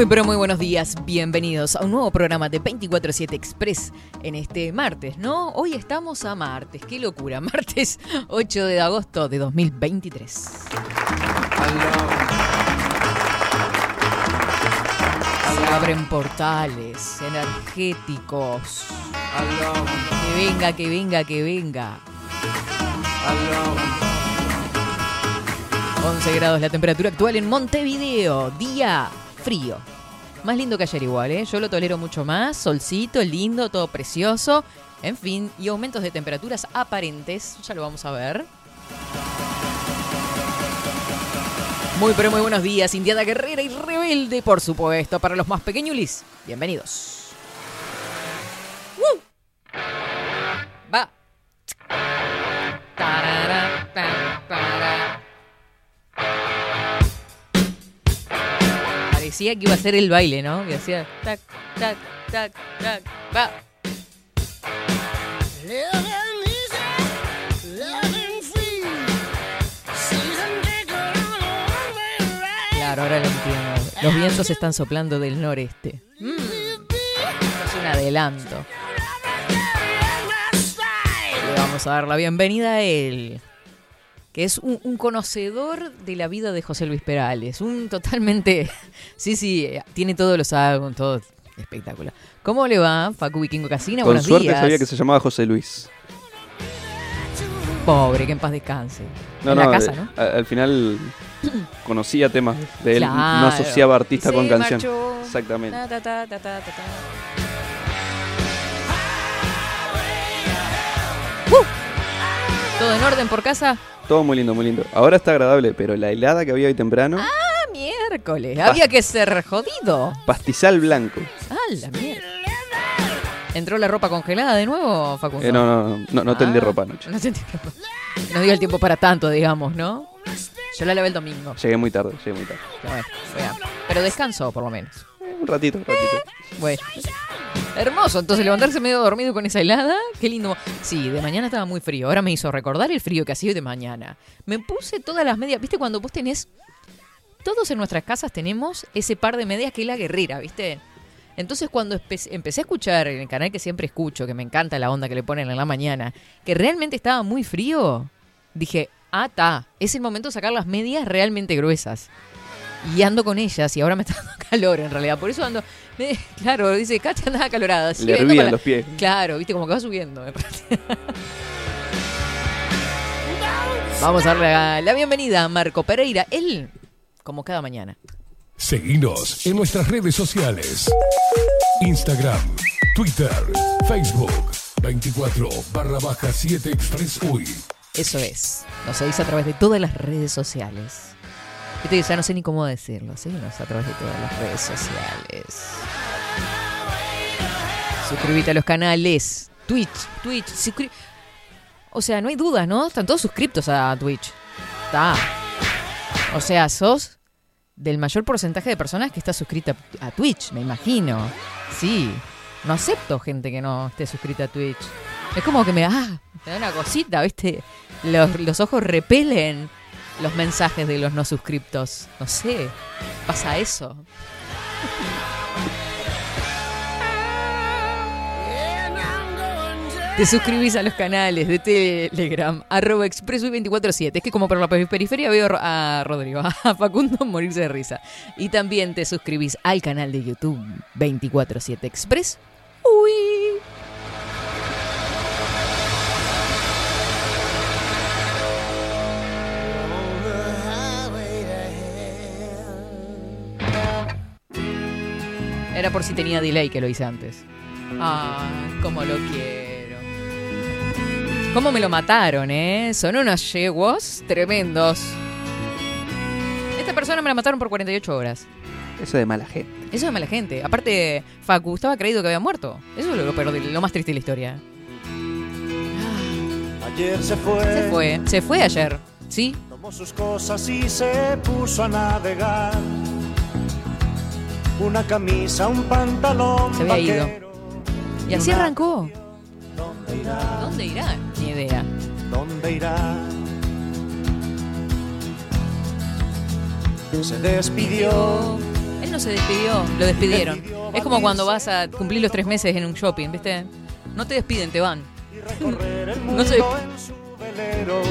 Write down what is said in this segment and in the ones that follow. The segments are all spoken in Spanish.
Muy pero muy buenos días, bienvenidos a un nuevo programa de 24-7 Express en este martes, ¿no? Hoy estamos a martes, qué locura, martes 8 de agosto de 2023. Se abren portales energéticos. Que venga, que venga, que venga. 11 grados la temperatura actual en Montevideo, día frío. Más lindo que ayer igual, ¿eh? Yo lo tolero mucho más, solcito, lindo, todo precioso. En fin, y aumentos de temperaturas aparentes, ya lo vamos a ver. Muy pero muy buenos días, Indiana Guerrera y Rebelde, por supuesto, para los más pequeñulis. Bienvenidos. ¡Woo! Va. Tarara, Parecía que iba a ser el baile, ¿no? Que hacía tac, tac, tac, tac, va. Claro, ahora lo entiendo. Los vientos están soplando del noreste. Mm, Es un adelanto. Le vamos a dar la bienvenida a él, que es un, un conocedor de la vida de José Luis Perales. Un totalmente. Sí, sí, tiene todos los álbumes, todo espectacular. ¿Cómo le va, Facu Vikingo Casina? Con Buenos suerte días. sabía que se llamaba José Luis. Pobre, que en paz descanse. No, en no, la casa, eh, ¿no? Al final conocía temas de él, Claro. no asociaba artista con canción. marchó. Exactamente. Ta, ta, ta, ta, ta, ta, ta. ¡Uh! ¿Todo en orden por casa? Todo muy lindo, muy lindo. Ahora está agradable, pero la helada que había hoy temprano, Ah, miércoles. Había que ser jodido. pastizal blanco. Ah, la mierda. ¿Entró la ropa congelada de nuevo, Facundo? Eh, no, no, no, no, no tendí Ah, ropa anoche. No tendí ropa. No dio el tiempo para tanto, digamos, ¿no? Yo la lavé el domingo. Llegué muy tarde, llegué muy tarde. Pero, bueno. Pero descansó, por lo menos. Un ratito, un ratito. Bueno. Hermoso, entonces levantarse medio dormido con esa helada, qué lindo. Sí, de mañana estaba muy frío, ahora me hizo recordar el frío que hacía hoy de mañana. Me puse todas las medias, ¿viste? Cuando vos tenés, todos en nuestras casas tenemos ese par de medias que es la guerrera, ¿viste? Entonces cuando empecé a escuchar en el canal que siempre escucho, que me encanta la onda que le ponen en la mañana, que realmente estaba muy frío, dije, ah, ta, es el momento de sacar las medias realmente gruesas. Y ando con ellas y ahora me está dando calor en realidad. Por eso ando. me- claro, dice, Katia andaba calorada. Le hervían los pies. Claro, viste, como que va subiendo. parece. Vamos a darle la, la bienvenida a Marco Pereira. Él, como cada mañana. Seguinos en nuestras redes sociales. Instagram, Twitter, Facebook, 24 barra baja 7 Express UI. Eso es. Nos seguís a través de todas las redes sociales. Viste ya no sé ni cómo decirlo. Seguinos a través de todas las redes sociales. Suscríbete a los canales. Twitch, Twitch, suscri- O sea, no hay dudas, ¿no? Están todos suscriptos a Twitch. Está. O sea, sos del mayor porcentaje de personas que está suscrita a Twitch, me imagino. Sí. No acepto gente que no esté suscrita a Twitch. Es como que me, ah, me da una cosita, ¿viste? Los, los ojos repelen los mensajes de los no suscriptos. No sé, pasa eso. Te suscribís a los canales de Telegram, arroba expresoy247. Es que como por la periferia veo a Rodrigo, a Facundo morirse de risa. Y también te suscribís al canal de YouTube 247 Express. Uy. Era por si tenía delay que lo hice antes. Ay, cómo lo quiero. Cómo me lo mataron, ¿eh? Son unos yeguos tremendos. Esta persona me la mataron por 48 horas. Eso de mala gente. Eso es mala gente. Aparte, Facu estaba creído que había muerto. Eso es lo, de- lo más triste de la historia. Ayer se fue. Se fue, se fue ayer, ¿sí? Tomó sus cosas y se puso a navegar. Una camisa, un pantalón. Se había ido. Y así arrancó. ¿Dónde irá? ¿Dónde irá? Ni idea. ¿Dónde irá? Se despidió. Él no se despidió, lo despidieron. Es como cuando vas a cumplir los tres meses en un shopping, ¿viste? No te despiden, te van. No velero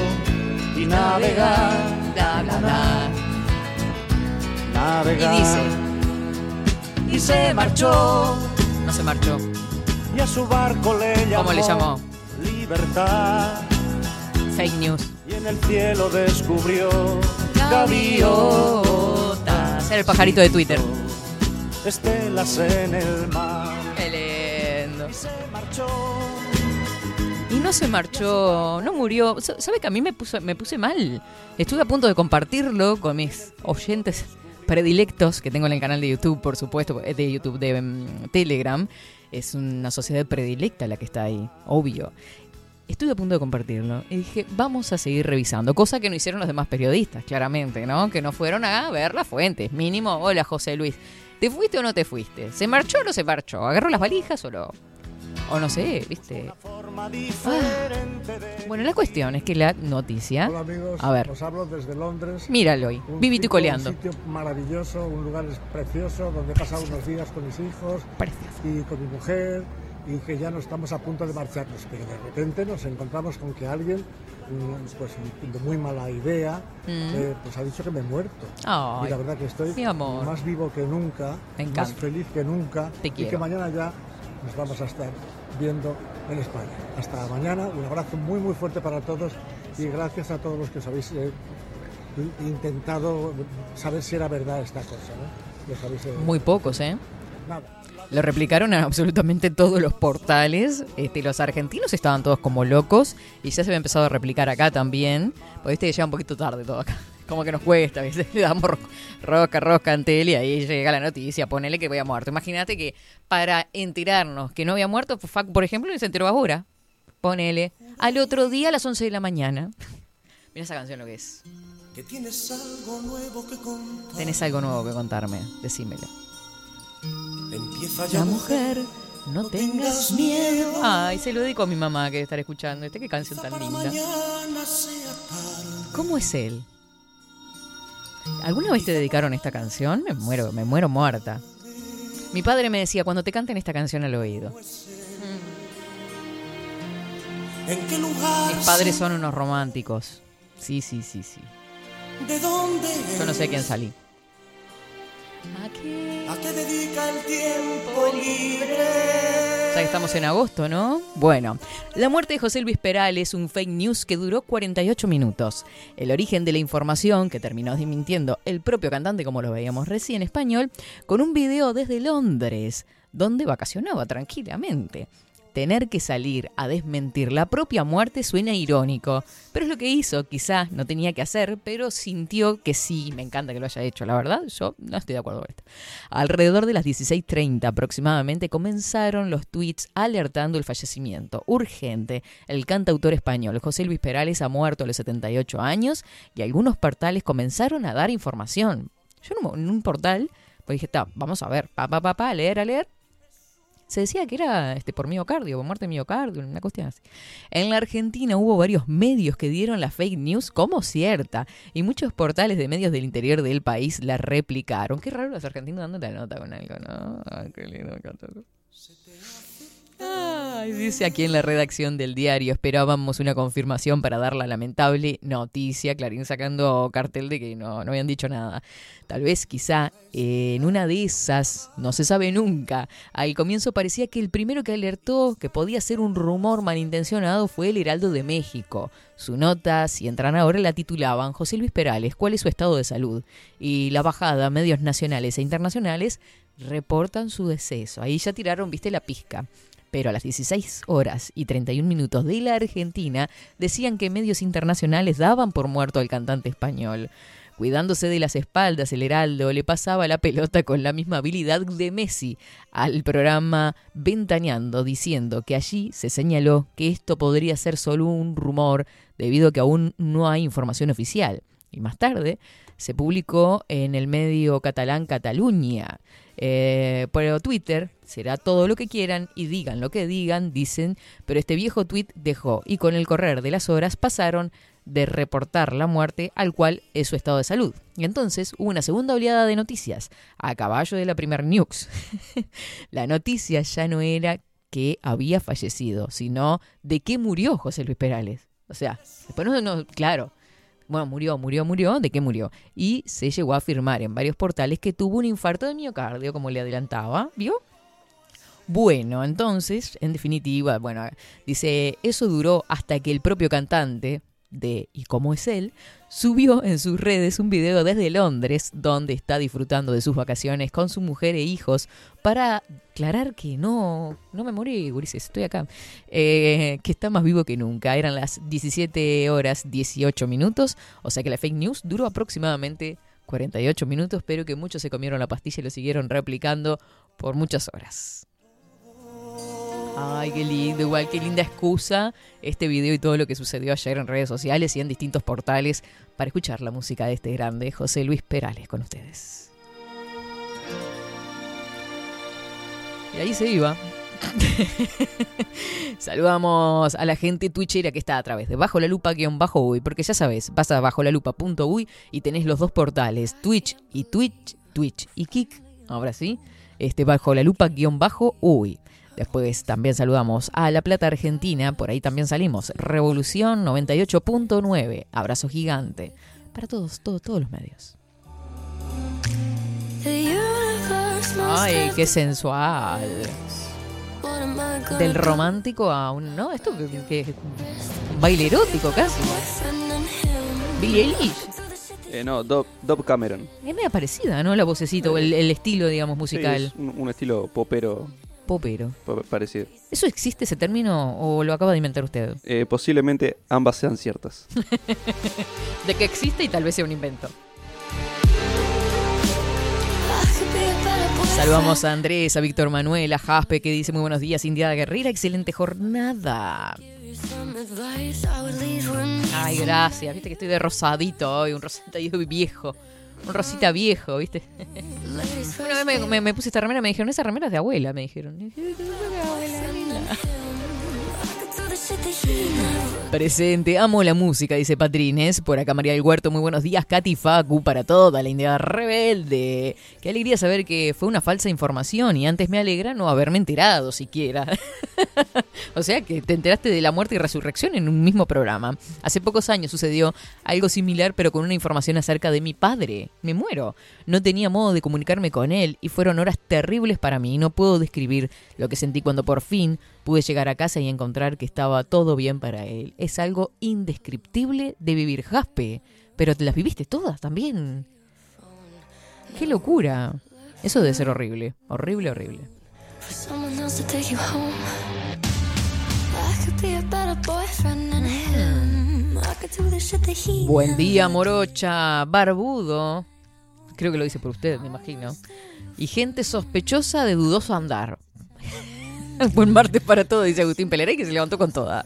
y navegar, bla, bla, bla. Y navegar. dice, y se marchó no se marchó. y a su barco le llamó. ¿Cómo le llamó? Libertad. Fake news. Y en el cielo descubrió Gaviotas. Era el pajarito de Twitter. Estelas en el mar. Qué lindo. Y se marchó. Y no se marchó, no murió. ¿Sabe que a mí me, puso, me puse mal? Estuve a punto de compartirlo con mis oyentes predilectos que tengo en el canal de YouTube, por supuesto, eh, de YouTube, de mm, Telegram. Es una sociedad predilecta la que está ahí, obvio. Estuve a punto de compartirlo y dije, vamos a seguir revisando, cosa que no hicieron los demás periodistas, claramente, ¿no? Que no fueron a ver las fuentes. Mínimo, hola José Luis, ¿te fuiste o no te fuiste? ¿Se marchó o no se marchó? ¿Agarró las valijas o no? O no sé, ¿viste? De Bueno, la cuestión es que la noticia. Hola amigos, A ver. os hablo desde Londres. Míralo hoy, vivito y coleando. Un sitio maravilloso, un lugar precioso donde he pasado unos días con mis hijos Precioso. y con mi mujer y que ya no estamos a punto de marcharnos, pero de repente nos encontramos con que alguien, mm, pues de muy mala idea, Mm. eh, pues ha dicho que me he muerto. Ay, y la verdad que estoy mi amor. más vivo que nunca, más feliz que nunca Te y quiero. que mañana ya nos vamos a estar viendo en España. Hasta mañana, un abrazo muy muy fuerte para todos y gracias a todos los que os habéis eh, in- intentado saber si era verdad esta cosa. ¿no? Los habéis, eh, Muy pocos, ¿eh? nada. Lo replicaron a absolutamente todos los portales. Este, los argentinos estaban todos como locos y ya se había empezado a replicar acá también. Porque este llega un poquito tarde todo acá. Como que nos cuesta, ¿viste? Le damos ro- rosca, rosca en tele y ahí llega la noticia. Ponele que había muerto. Imagínate que para enterarnos que no había muerto, Facu, por ejemplo, se enteró ahora. Ponele. Al otro día a las 11 de la mañana. Mira esa canción lo que es. que tienes algo nuevo que contar. Tenés algo nuevo que contarme. Decímelo. Empieza ya La mujer, no tengas miedo. Ay, se lo dedico a mi mamá que estar escuchando. Este qué canción tan linda. ¿Cómo es él? ¿Alguna vez te dedicaron esta canción? Me muero, me muero muerta. Mi padre me decía, cuando te canten esta canción al oído. ¿En qué lugar? Mis padres son unos románticos. Sí, sí, sí, sí. ¿De dónde? Yo no sé a quién salí. ¿A qué dedica el tiempo libre? Que estamos en agosto, ¿no? Bueno, la muerte de José Luis Perales, un fake news que duró 48 minutos. El origen de la información, que terminó desmintiendo el propio cantante, como lo veíamos recién en español, con un video desde Londres, donde vacacionaba tranquilamente. Tener que salir a desmentir la propia muerte suena irónico, pero es lo que hizo, quizás no tenía que hacer, pero sintió que sí, me encanta que lo haya hecho, la verdad, yo no estoy de acuerdo con esto. Alrededor de las 16.30 aproximadamente comenzaron los tweets alertando el fallecimiento urgente. El cantautor español José Luis Perales ha muerto a los 78 años y algunos portales comenzaron a dar información. Yo en un, portal, pues dije, "Ta, vamos a ver, pa, pa, pa, pa, leer, a leer. Se decía que era este, por miocardio, por muerte de miocardio, una cuestión así. En la Argentina hubo varios medios que dieron la fake news como cierta y muchos portales de medios del interior del país la replicaron. Qué raro los argentinos dando la nota con algo, ¿no? Ay, qué lindo, me encanta. Dice aquí en la redacción del diario, esperábamos una confirmación para dar la lamentable noticia, Clarín sacando cartel de que no, no habían dicho nada. Tal vez quizá en una de esas, no se sabe nunca, al comienzo parecía que el primero que alertó que podía ser un rumor malintencionado fue el Heraldo de México. Su nota, si entran ahora, la titulaban José Luis Perales, ¿cuál es su estado de salud? Y la bajada, medios nacionales e internacionales reportan su deceso. Ahí ya tiraron, viste, la pizca. Pero a las 16 horas y 31 minutos de la Argentina decían que medios internacionales daban por muerto al cantante español. Cuidándose de las espaldas, el Heraldo le pasaba la pelota con la misma habilidad de Messi al programa Ventaneando, diciendo que allí se señaló que esto podría ser solo un rumor debido a que aún no hay información oficial. Y más tarde se publicó en el medio catalán Cataluña. Eh, pero Twitter será todo lo que quieran y digan lo que digan, dicen, pero este viejo tweet dejó y con el correr de las horas pasaron de reportar la muerte al cual es su estado de salud. Y entonces hubo una segunda oleada de noticias, a caballo de la primer news. la noticia ya no era que había fallecido, sino de que murió José Luis Perales. O sea, después no, no claro, bueno, murió, murió, murió, ¿de qué murió? Y se llegó a afirmar en varios portales que tuvo un infarto de miocardio, como le adelantaba, ¿vio? Bueno, entonces, en definitiva, bueno, dice, eso duró hasta que el propio cantante, de Y cómo es él, subió en sus redes un video desde Londres donde está disfrutando de sus vacaciones con su mujer e hijos para aclarar que no, no me morí, gurises, estoy acá, eh, que está más vivo que nunca. Eran las 17 horas 18 minutos, o sea que la fake news duró aproximadamente 48 minutos, pero que muchos se comieron la pastilla y lo siguieron replicando por muchas horas. Ay, qué lindo, igual qué linda excusa este video y todo lo que sucedió ayer en redes sociales y en distintos portales para escuchar la música de este grande José Luis Perales con ustedes. Y ahí se iba. Saludamos a la gente twitchera que está a través de bajo la lupa guion bajo uy, porque ya sabes, vas a bajo la lupa punto uy y tenés los dos portales, Twitch y Twitch, Twitch y Kik, ahora sí, este bajo la lupa guion bajo uy. Después también saludamos a La Plata Argentina, por ahí también salimos. Revolución 98.9, abrazo gigante para todos, todos, todos los medios. Ay, qué sensual. Del romántico a un. ¿No? Esto que, un baile erótico casi. Billie Eilish. Eh, no, Dob, Cameron. Es media parecida, ¿no? La vocecita, o el, estilo, digamos, musical. un, estilo popero. Popero. Parecido. ¿Eso existe ese término o lo acaba de inventar usted? Eh, posiblemente ambas sean ciertas. de que existe y tal vez sea un invento. Saludamos a Andrés, a Víctor Manuel, a Jaspe que dice muy buenos días, India Guerrera, excelente jornada. Ay, gracias, viste que estoy de rosadito hoy, un rosadito viejo. Un rosita viejo, ¿viste? Una vez me, puse esta remera, me dijeron, esa remera es de abuela, me dijeron. Presente, amo la música, dice Patrines. Por acá María del Huerto, muy buenos días. Katy Facu para toda la India rebelde. Qué alegría saber que fue una falsa información y antes me alegra no haberme enterado siquiera. o sea que te enteraste de la muerte y resurrección en un mismo programa. Hace pocos años sucedió algo similar pero con una información acerca de mi padre. Me muero. No tenía modo de comunicarme con él y fueron horas terribles para mí. No puedo describir lo que sentí cuando por fin pude llegar a casa y encontrar que estaba todo bien para él es algo indescriptible de vivir. Jaspe, pero te las viviste todas también. Qué locura. Eso debe ser horrible, horrible, horrible. Buen día, morocha, barbudo. Creo que lo dice por usted, me imagino. Y gente sospechosa de dudoso andar. Buen martes para todo, dice Agustín Pelerey, que se levantó con toda.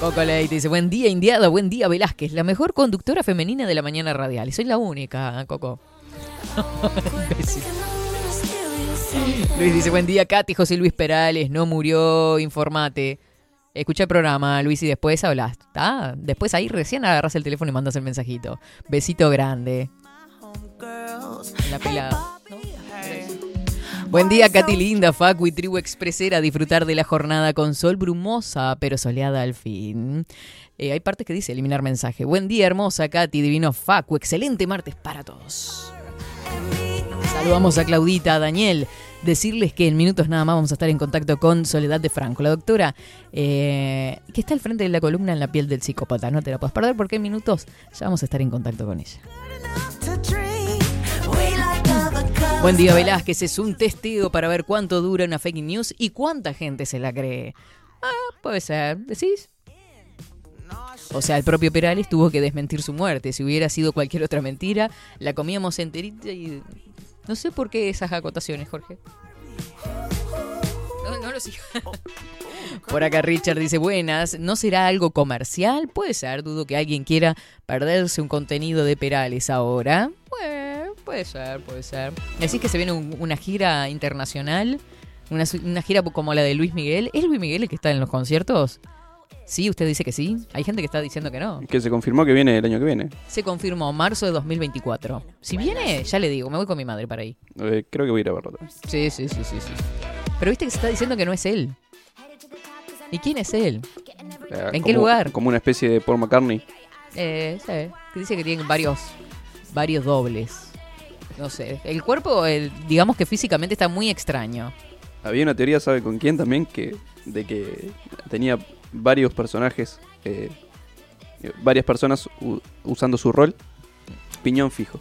Coco Leite dice, buen día Indiada, buen día Velázquez, la mejor conductora femenina de la mañana radial. Y soy la única, Coco. Luis dice, buen día Katy, José Luis Perales, no murió, informate. Escucha el programa, Luis, y después hablas. Después ahí recién agarras el teléfono y mandas el mensajito. Besito grande. la pelada. Buen día, Katy Linda, Facu y Tribu Expresera. Disfrutar de la jornada con sol brumosa, pero soleada al fin. Eh, hay partes que dice eliminar mensaje. Buen día, hermosa Katy, divino Facu. Excelente martes para todos. Saludamos a Claudita, a Daniel. Decirles que en minutos nada más vamos a estar en contacto con Soledad de Franco, la doctora eh, que está al frente de la columna en la piel del psicópata. No te la puedes perder porque en minutos ya vamos a estar en contacto con ella. Buen día, Velázquez. Es un testeo para ver cuánto dura una fake news y cuánta gente se la cree. Ah, puede ser. ¿Decís? O sea, el propio Perales tuvo que desmentir su muerte. Si hubiera sido cualquier otra mentira, la comíamos enterita y... No sé por qué esas acotaciones, Jorge. No, no lo sigo. Por acá Richard dice, buenas, ¿no será algo comercial? Puede ser, dudo que alguien quiera perderse un contenido de Perales ahora. Bueno, puede ser, puede ser. Decís que se viene un- una gira internacional, una, su- una gira como la de Luis Miguel. ¿Es Luis Miguel el que está en los conciertos? Sí, usted dice que sí. Hay gente que está diciendo que no. Que se confirmó que viene el año que viene. Se confirmó marzo de 2024. Si viene, ya le digo, me voy con mi madre para ahí. Eh, creo que voy a ir a verlo. también. Sí, sí, sí, sí, sí. Pero viste que se está diciendo que no es él. ¿Y quién es él? Eh, ¿En qué como- lugar? Como una especie de Paul McCartney. Eh, sí, que dice que tiene varios, varios dobles. No sé. El cuerpo, el- digamos que físicamente está muy extraño. Había una teoría, ¿sabe con quién también? que De que tenía varios personajes, eh, varias personas usando su rol. Piñón fijo.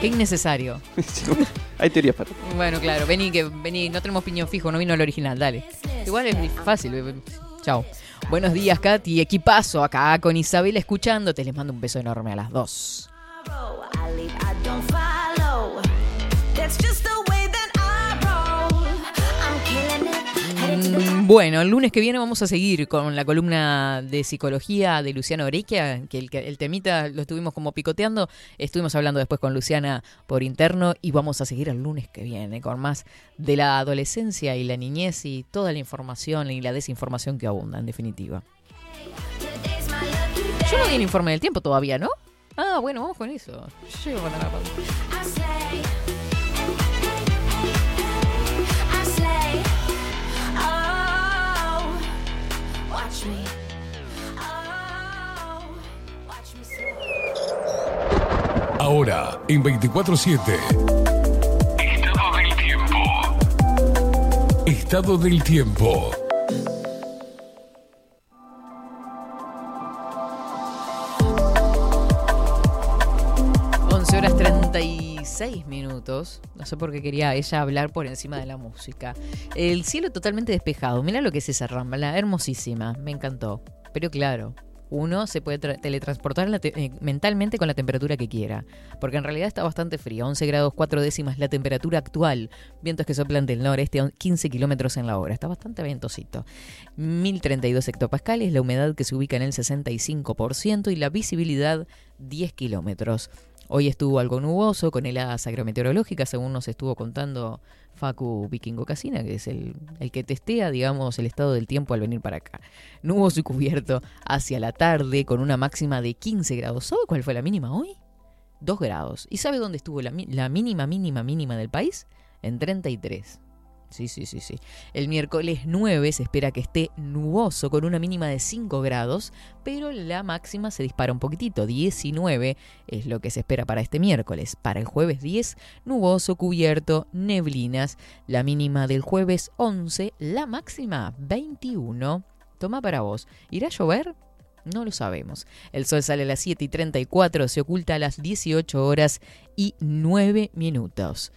Qué innecesario. Hay teorías para. Bueno, claro, vení, que vení, no tenemos piñón fijo, no vino el original, dale. Igual es fácil. eh, Chao. Buenos días, Katy. Equipazo acá con Isabel escuchándote. Les mando un beso enorme a las dos. Bueno, el lunes que viene vamos a seguir con la columna de psicología de Luciano Orequia, que el, temita lo estuvimos como picoteando, estuvimos hablando después con Luciana por interno y vamos a seguir el lunes que viene con más de la adolescencia y la niñez y toda la información y la desinformación que abunda, en definitiva. Yo no di el informe del tiempo todavía, ¿no? Ah, bueno, vamos con eso. Yo llego con la pausa. Ahora, en 24-7. Estado del tiempo. Estado del tiempo. 36 minutos. No sé por qué quería ella hablar por encima de la música. El cielo totalmente despejado. Mira lo que es esa rambla. Hermosísima. Me encantó. Pero claro, uno se puede tra- teletransportar eh, mentalmente con la temperatura que quiera. Porque en realidad está bastante frío. 11 grados 4 décimas la temperatura actual. Vientos que soplan del noreste a 15 kilómetros en la hora. Está bastante ventosito. 1032 hectopascales, la humedad que se ubica en el 65% y la visibilidad 10 kilómetros. Hoy estuvo algo nuboso con heladas agrometeorológicas, según nos estuvo contando Facu Vikingo Casina, que es el, el que testea, digamos, el estado del tiempo al venir para acá. Nuboso y cubierto hacia la tarde con una máxima de 15 grados. ¿Sabe cuál fue la mínima hoy? 2 grados. ¿Y sabe dónde estuvo la, mínima, mínima, mínima del país? En 33. Sí, sí, sí, sí. El miércoles 9 se espera que esté nuboso con una mínima de 5 grados, pero la máxima se dispara un poquitito, 19 es lo que se espera para este miércoles. Para el jueves 10, nuboso, cubierto, neblinas. La mínima del jueves 11, la máxima 21. Toma para vos. ¿Irá a llover? No lo sabemos. El sol sale a las 7 y 34, se oculta a las 18 horas y 9 minutos.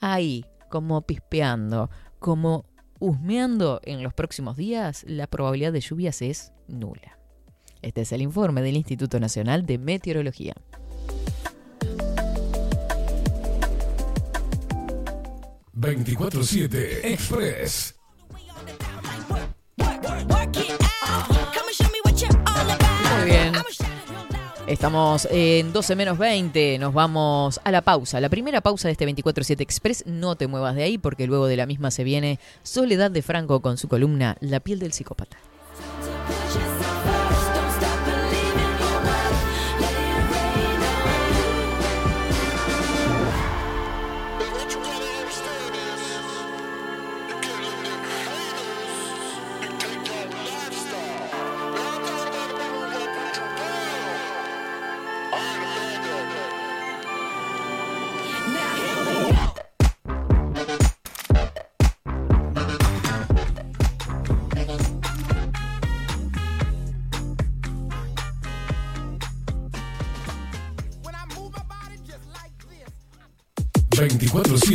Ahí, como pispeando, como husmeando en los próximos días, la probabilidad de lluvias es nula. Este es el informe del Instituto Nacional de Meteorología. ...24-7 Express. Muy bien. Estamos en 12 menos 20, nos vamos a la pausa. La primera pausa de este 24-7 Express, no te muevas de ahí porque luego de la misma se viene Soledad de Franco con su columna La piel del psicópata.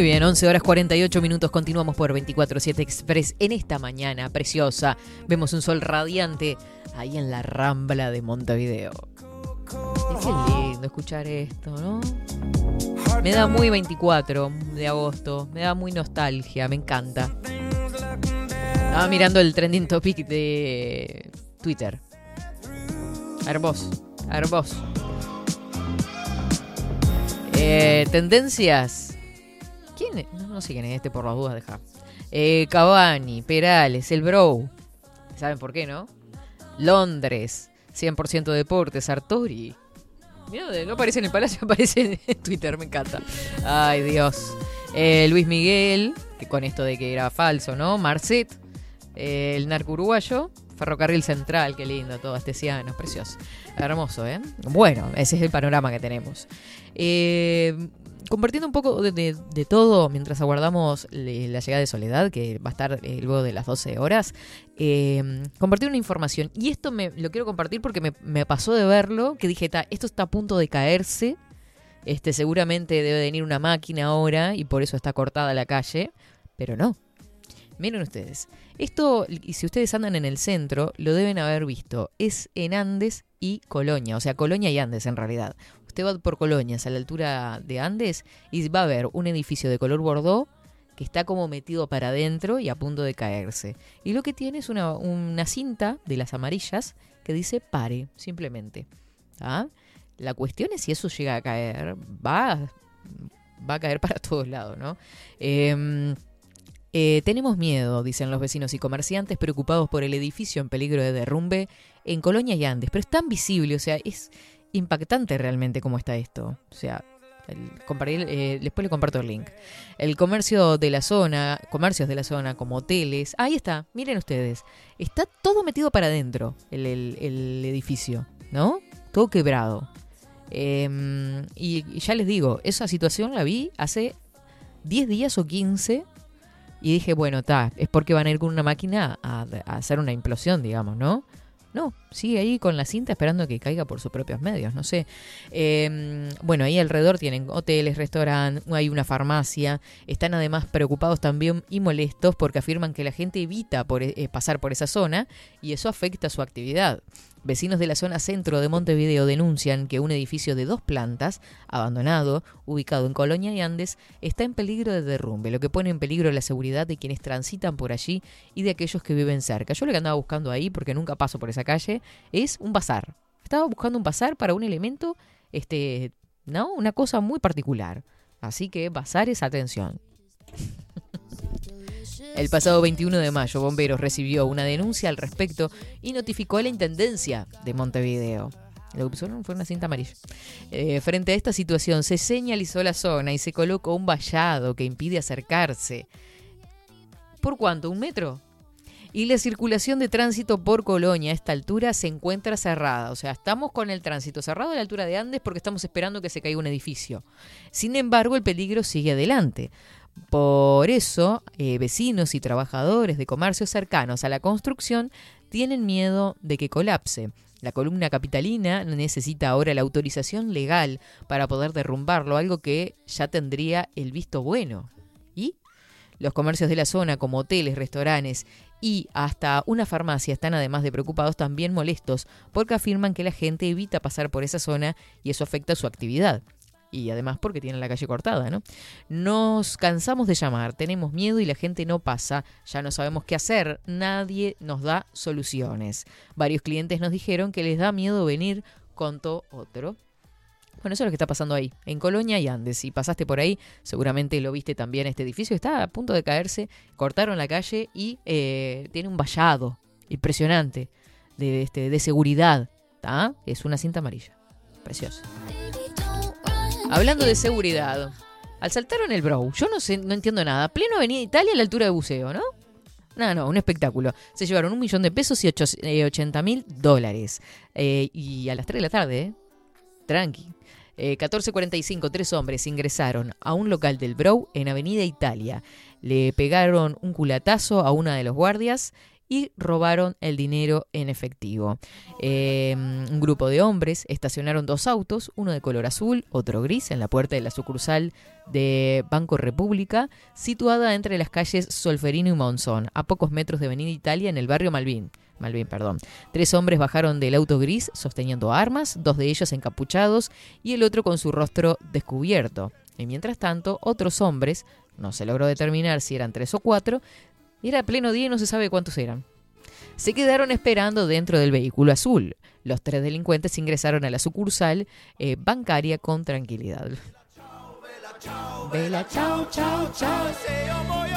Muy bien, 11 horas 48 minutos. Continuamos por 24-7 Express en esta mañana preciosa. Vemos un sol radiante ahí en la rambla de Montevideo. Es lindo escuchar esto, ¿no? Me da muy 24 de agosto. Me da muy nostalgia. Me encanta. Estaba mirando el trending topic de Twitter. Hermoso. Hermoso. Eh, tendencias. No, no sé quién es este por las dudas, deja. Eh, Cavani, Perales, el Bro. ¿Saben por qué, no? Londres, 100% deportes, Sartori. Mira, no aparece en el palacio, aparece en Twitter, me encanta. Ay, Dios. Eh, Luis Miguel, que con esto de que era falso, ¿no? Marcet, eh, el narco uruguayo, Ferrocarril Central, qué lindo, todo astesiano, precioso. Hermoso, ¿eh? Bueno, ese es el panorama que tenemos. Eh, compartiendo un poco de, todo mientras aguardamos la llegada de Soledad, que va a estar eh, luego de las 12 horas, eh, compartir una información. Y esto me lo quiero compartir porque me, me pasó de verlo, que dije, "Ta, esto está a punto de caerse. Este, seguramente debe venir una máquina ahora y por eso está cortada la calle, pero no. Miren ustedes, esto, y si ustedes andan en el centro, lo deben haber visto. Es en Andes y Colonia, o sea, Colonia y Andes en realidad. Usted va por Colonias a la altura de Andes y va a ver un edificio de color bordó que está como metido para adentro y a punto de caerse. Y lo que tiene es una, una cinta de las amarillas que dice pare, simplemente. ¿Ah? La cuestión es si eso llega a caer, va, va a caer para todos lados, ¿no? Em, Eh, tenemos miedo, dicen los vecinos y comerciantes preocupados por el edificio en peligro de derrumbe en Colonia y Andes. Pero es tan visible, o sea, es impactante realmente cómo está esto. O sea, el- comparé- eh, después le comparto el link. El comercio de la zona, comercios de la zona como hoteles, ahí está, miren ustedes, está todo metido para adentro el, edificio, ¿no? Todo quebrado. Em, y, ya les digo, esa situación la vi hace 10 días o 15 y dije, bueno, está, es porque van a ir con una máquina a hacer una implosión, digamos, ¿no? No, sigue ahí con la cinta esperando que caiga por sus propios medios, no sé. Eh, bueno, ahí alrededor tienen hoteles, restaurantes, hay una farmacia. Están además preocupados también y molestos porque afirman que la gente evita por, eh, pasar por esa zona y eso afecta su actividad. Vecinos de la zona centro de Montevideo denuncian que un edificio de dos plantas, abandonado, ubicado en Colonia y Andes, está en peligro de derrumbe, lo que pone en peligro la seguridad de quienes transitan por allí y de aquellos que viven cerca. Yo lo que andaba buscando ahí, porque nunca paso por esa calle, es un bazar. Estaba buscando un bazar para un elemento, este, ¿no? Una cosa muy particular. Así que bazares, atención. El pasado 21 de mayo, Bomberos recibió una denuncia al respecto y notificó a la Intendencia de Montevideo. Lo que pusieron fue una cinta amarilla. Eh, frente a esta situación, se señalizó la zona y se colocó un vallado que impide acercarse. ¿Por cuánto? ¿Un metro? Y la circulación de tránsito por Colonia a esta altura se encuentra cerrada. O sea, estamos con el tránsito cerrado a la altura de Andes porque estamos esperando que se caiga un edificio. Sin embargo, el peligro sigue adelante. Por eso, eh, vecinos y trabajadores de comercios cercanos a la construcción tienen miedo de que colapse. La columna capitalina necesita ahora la autorización legal para poder derrumbarlo, algo que ya tendría el visto bueno. ¿Y? Los comercios de la zona, como hoteles, restaurantes y hasta una farmacia, están además de preocupados también molestos porque afirman que la gente evita pasar por esa zona y eso afecta su actividad. Y además porque tienen la calle cortada, ¿no? Nos cansamos de llamar, tenemos miedo y la gente no pasa, ya no sabemos qué hacer, nadie nos da soluciones. Varios clientes nos dijeron que les da miedo venir, contó otro. Bueno, eso es lo que está pasando ahí, en Colonia y Andes. Si pasaste por ahí, seguramente lo viste también. Este edificio está a punto de caerse. Cortaron la calle y eh, tiene un vallado impresionante de, este, de seguridad. Es una cinta amarilla. Preciosa. Hablando de seguridad, al saltar en el Brow, yo no sé, no entiendo nada. Pleno Avenida Italia a la altura de buceo, ¿no? No, no, un espectáculo. Se llevaron un millón de pesos y ocho- eh, 80 mil dólares. Eh, y a las 3 de la tarde, ¿eh? Tranqui. Eh, 14.45, tres hombres ingresaron a un local del Brow en Avenida Italia. Le pegaron un culatazo a una de los guardias y robaron el dinero en efectivo. Eh, un grupo de hombres estacionaron dos autos, uno de color azul, otro gris, en la puerta de la sucursal de Banco República, situada entre las calles Solferino y Monzón, a pocos metros de Avenida Italia en el barrio Malvin. Malvin, perdón. Tres hombres bajaron del auto gris sosteniendo armas, dos de ellos encapuchados y el otro con su rostro descubierto. Y mientras tanto, otros hombres, no se logró determinar si eran tres o cuatro, era pleno día y no se sabe cuántos eran. Se quedaron esperando dentro del vehículo azul. Los tres delincuentes ingresaron a la sucursal eh, bancaria con tranquilidad. Vela.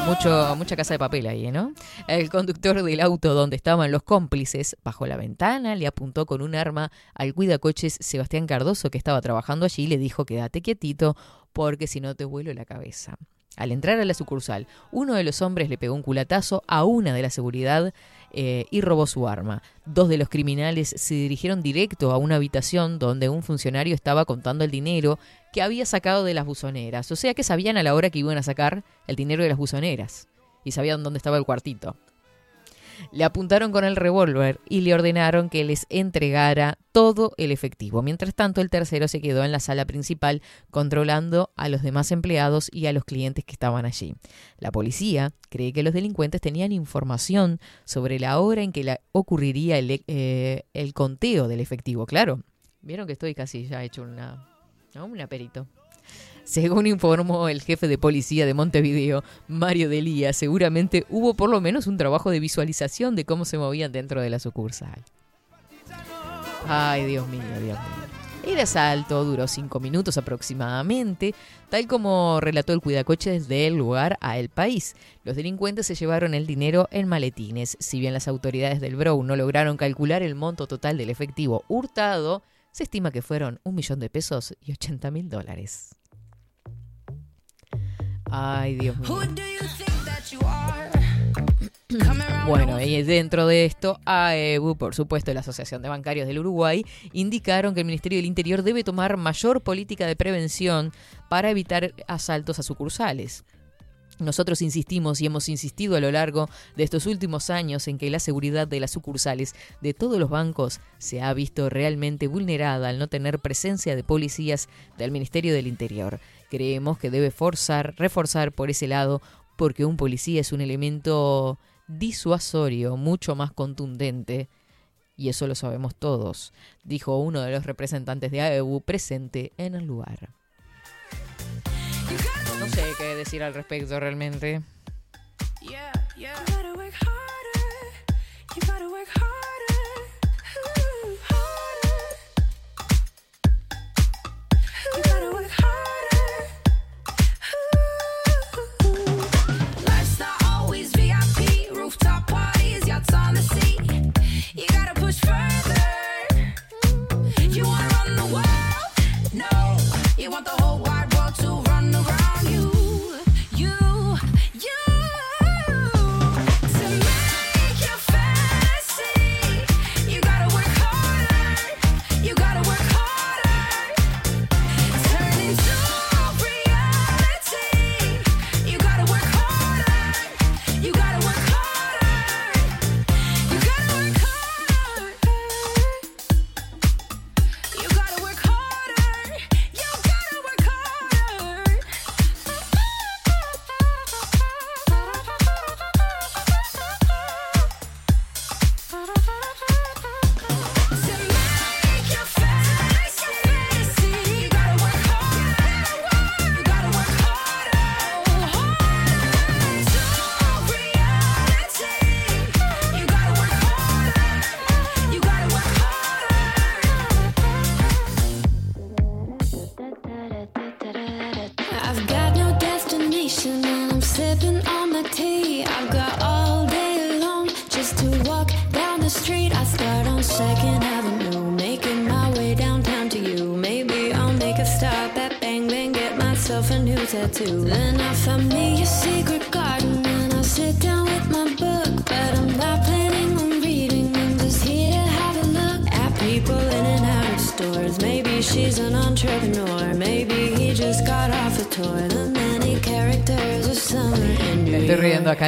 Mucho, mucha casa de papel ahí, ¿no? El conductor del auto donde estaban los cómplices bajó la ventana, le apuntó con un arma al cuidacoches Sebastián Cardoso que estaba trabajando allí y le dijo quédate quietito porque si no te vuelo la cabeza. Al entrar a la sucursal, uno de los hombres le pegó un culatazo a una de la seguridad eh, y robó su arma. Dos de los criminales se dirigieron directo a una habitación donde un funcionario estaba contando el dinero que había sacado de las buzoneras. O sea que sabían a la hora que iban a sacar el dinero de las buzoneras y sabían dónde estaba el cuartito. Le apuntaron con el revólver y le ordenaron que les entregara todo el efectivo. Mientras tanto, el tercero se quedó en la sala principal controlando a los demás empleados y a los clientes que estaban allí. La policía cree que los delincuentes tenían información sobre la hora en que la- ocurriría el, eh, el conteo del efectivo. Claro, vieron que estoy casi ya hecho una, un aperito. Según informó el jefe de policía de Montevideo, Mario Delía, seguramente hubo por lo menos un trabajo de visualización de cómo se movían dentro de la sucursal. Ay, Dios mío, Dios mío. El asalto duró cinco minutos aproximadamente, tal como relató el cuidacoches del lugar a El País. Los delincuentes se llevaron el dinero en maletines. Si bien las autoridades del Brow no lograron calcular el monto total del efectivo hurtado, se estima que fueron un millón de pesos y 80 mil dólares. Ay, Dios mío. Bueno, y dentro de esto, AEBU, por supuesto, la Asociación de Bancarios del Uruguay, indicaron que el Ministerio del Interior debe tomar mayor política de prevención para evitar asaltos a sucursales. Nosotros insistimos y hemos insistido a lo largo de estos últimos años en que la seguridad de las sucursales de todos los bancos se ha visto realmente vulnerada al no tener presencia de policías del Ministerio del Interior. Creemos que debe forzar, reforzar por ese lado porque un policía es un elemento disuasorio mucho más contundente y eso lo sabemos todos, dijo uno de los representantes de AEBU presente en el lugar. No sé qué decir al respecto realmente. Life's the whole world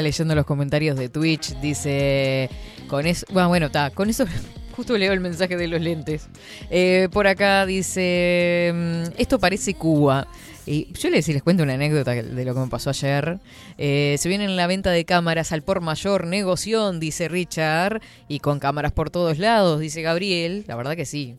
leyendo los comentarios de Twitch. Dice, con eso, bueno, está, con eso justo leo el mensaje de los lentes. Eh, por acá dice, mm, esto parece Cuba. Y yo les, les cuento una anécdota de lo que me pasó ayer. Eh, se viene en la venta de cámaras al por mayor, negoción, dice Richard, y con cámaras por todos lados, dice Gabriel. La verdad que sí.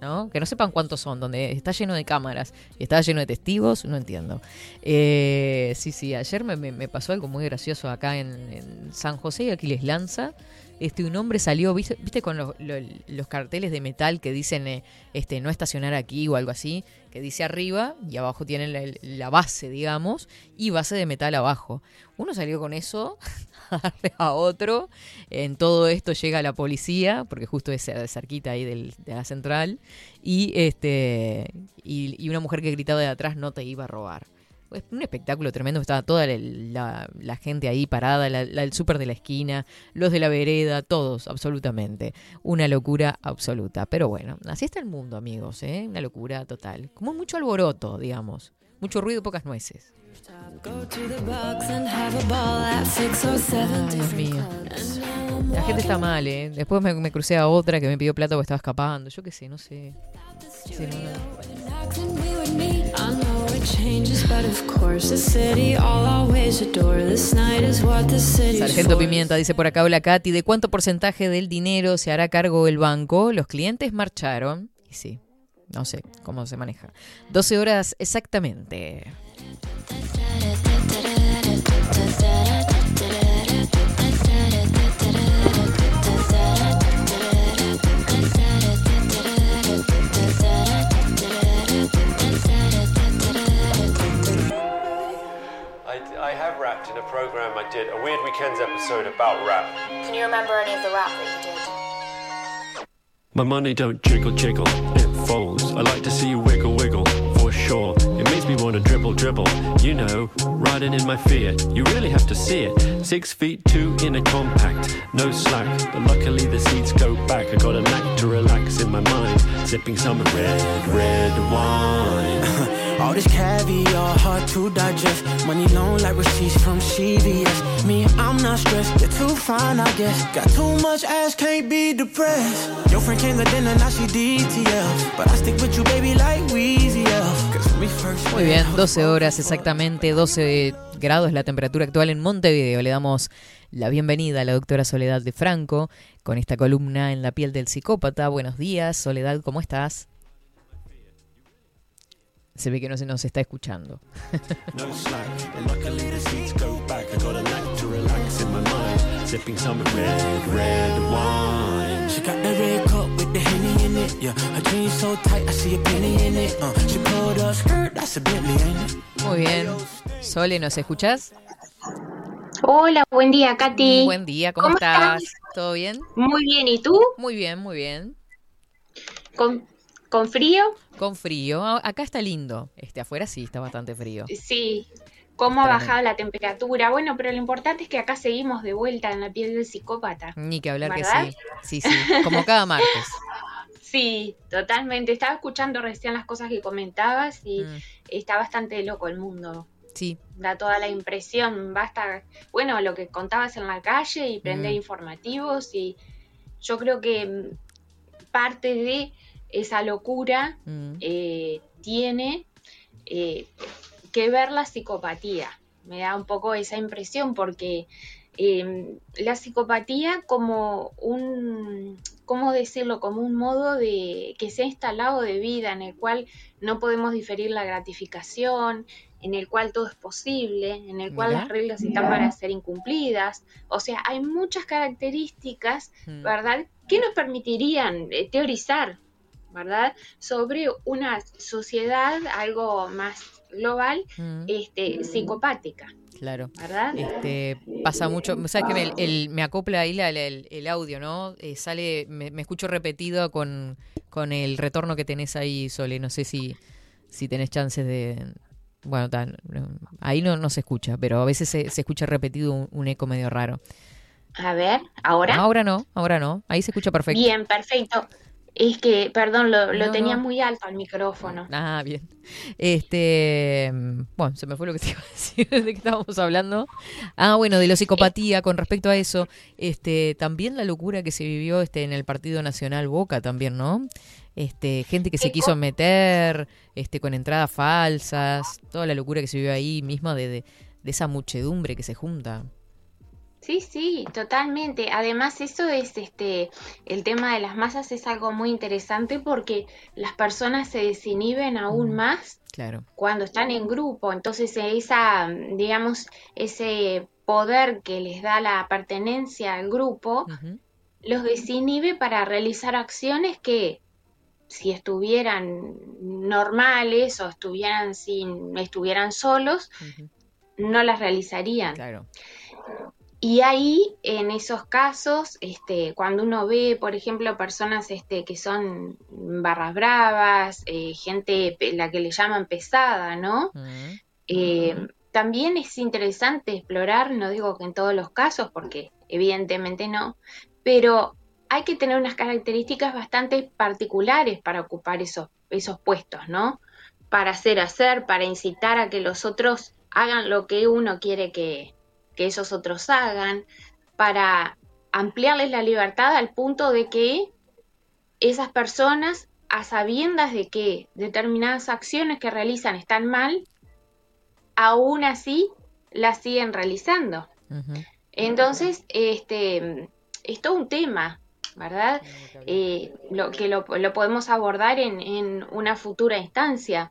¿No? Que no sepan cuántos son, donde está lleno de cámaras y está lleno de testigos, no entiendo. Eh, sí, sí, ayer me, me- pasó algo muy gracioso acá en, San José y Aquiles Lanza. Este, un hombre salió, ¿viste, viste con los, lo- los carteles de metal que dicen eh, este, no estacionar aquí o algo así? Que dice arriba y abajo tienen la, base, digamos, y base de metal abajo. Uno salió con eso a otro. En todo esto llega la policía, porque justo es cerquita ahí del- de la central, y este y, y una mujer que gritaba de atrás no te iba a robar. Un espectáculo tremendo, estaba toda la, la- la gente ahí parada, la, la- el súper de la esquina, los de la vereda, todos, absolutamente. Una locura absoluta. Pero bueno, así está el mundo, amigos, ¿eh? Una locura total. Como mucho alboroto, digamos. Mucho ruido, pocas nueces. Ay, Dios mío. La gente está mal, ¿eh? Después me, me crucé a otra que me pidió plata porque estaba escapando. Yo qué sé, no sé. Sí, no, no. Sargento. Pimienta dice por acá, hola Katy, ¿de cuánto porcentaje del dinero se hará cargo el banco? Los clientes marcharon. Y sí, no sé cómo se maneja. 12 horas exactamente. I, I have rapped in a program I did, a Weird Weekends episode about rap. Can you remember any of the rap that you did? My money don't jiggle jiggle, it folds. I like to see you wiggle wiggle, for sure. It makes me want to dribble dribble, you know, riding in my Fiat. You really have to see it. Six feet two in a compact, no slack. But luckily the seats go back. I got a knack to relax in my mind, sipping some red, red wine. All this caviar, hard to digest. Money long like receipts from CVS. Me, I'm not stressed. You're too fine, I guess. Got too much ass, can't be depressed. Your friend came to dinner, now she DTF. But I stick with you, baby, like Weezy Muy bien, 12 horas exactamente, 12 grados la temperatura actual en Montevideo. Le damos la bienvenida a la doctora Soledad de Franco con esta columna en la piel del psicópata. Buenos días, Soledad, ¿cómo estás? Se ve que no se nos está escuchando. Muy bien. Sole, ¿nos escuchás? Hola, buen día, Katy. Buen día, ¿cómo, ¿Cómo estás? estás? ¿Todo bien? Muy bien, ¿y tú? Muy bien, muy bien. ¿Con, con frío? Con frío. A- Acá está lindo. Este, afuera sí está bastante frío. Sí. ¿Cómo ha bajado la temperatura? Bueno, pero lo importante es que acá seguimos de vuelta en la piel del psicópata. Ni que hablar ¿Verdad? que sí. Sí, sí. Como cada martes. Sí, totalmente. Estaba escuchando recién las cosas que comentabas y Mm, está bastante loco el mundo. sí. Da toda la impresión. Basta, bueno, lo que contabas en la calle y prender Mm. informativos y yo creo que parte de esa locura Mm. eh, tiene eh, que ver la psicopatía. Me da un poco esa impresión porque eh, la psicopatía como un, ¿cómo decirlo? Como un modo de que se ha instalado de vida en el cual no podemos diferir la gratificación, en el cual todo es posible, en el cual Mira. las reglas están para ser incumplidas. O sea, hay muchas características, Mm. ¿verdad?, que nos permitirían eh, teorizar ¿verdad? Sobre una sociedad algo más global, Mm. este, psicopática, Claro. ¿verdad? Este, pasa mucho, sabes que me, el- me acopla ahí la- la- el, el audio, ¿no? Eh, sale, me, me escucho repetido con, con el retorno que tenés ahí, Sole. No sé si, si tenés chances de. Bueno, tan, ahí no, no se escucha, pero a veces se, se escucha repetido un, un eco medio raro. A ver, ¿ahora? Ahora no, ahora no. Ahí se escucha perfecto. Bien, perfecto. Es que, perdón, lo, lo No, tenía no. muy alto el micrófono. Ah, bien. Este, bueno, se me fue lo que te iba a decir, de qué estábamos hablando. Ah, bueno, de la psicopatía, con respecto a eso, este, también la locura que se vivió este en el Partido Nacional Boca también, ¿no? Este, gente que se quiso meter, este, con entradas falsas, toda la locura que se vivió ahí mismo de, de, de esa muchedumbre que se junta. Sí, sí, totalmente. Además, eso es este, el tema de las masas es algo muy interesante porque las personas se desinhiben aún más Claro. cuando están en grupo. Entonces, esa, digamos, ese poder que les da la pertenencia al grupo, los desinhibe para realizar acciones que si estuvieran normales o estuvieran sin, estuvieran solos, no las realizarían. Claro. Y ahí, en esos casos, este, cuando uno ve, por ejemplo, personas este, que son barras bravas, eh, gente la que le llaman pesada, ¿no? Eh, también es interesante explorar, no digo que en todos los casos, porque evidentemente no, pero hay que tener unas características bastante particulares para ocupar esos, esos puestos, ¿no? Para hacer hacer, para incitar a que los otros hagan lo que uno quiere que, que esos otros hagan, para ampliarles la libertad al punto de que esas personas, a sabiendas de que determinadas acciones que realizan están mal, aún así las siguen realizando. Entonces, este, es todo un tema, ¿verdad? Eh, lo que lo, lo podemos abordar en, en una futura instancia,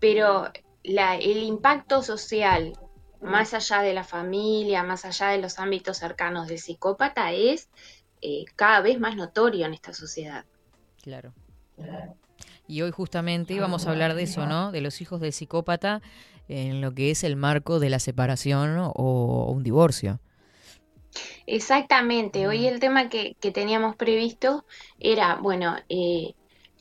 pero la- el impacto social, más allá de la familia, más allá de los ámbitos cercanos del psicópata, es eh, cada vez más notorio en esta sociedad. Claro. Y hoy justamente íbamos a hablar de eso, ¿no? De los hijos del psicópata. en lo que es el marco de la separación o, o un divorcio. Exactamente, hoy el tema que, que teníamos previsto era, bueno, eh,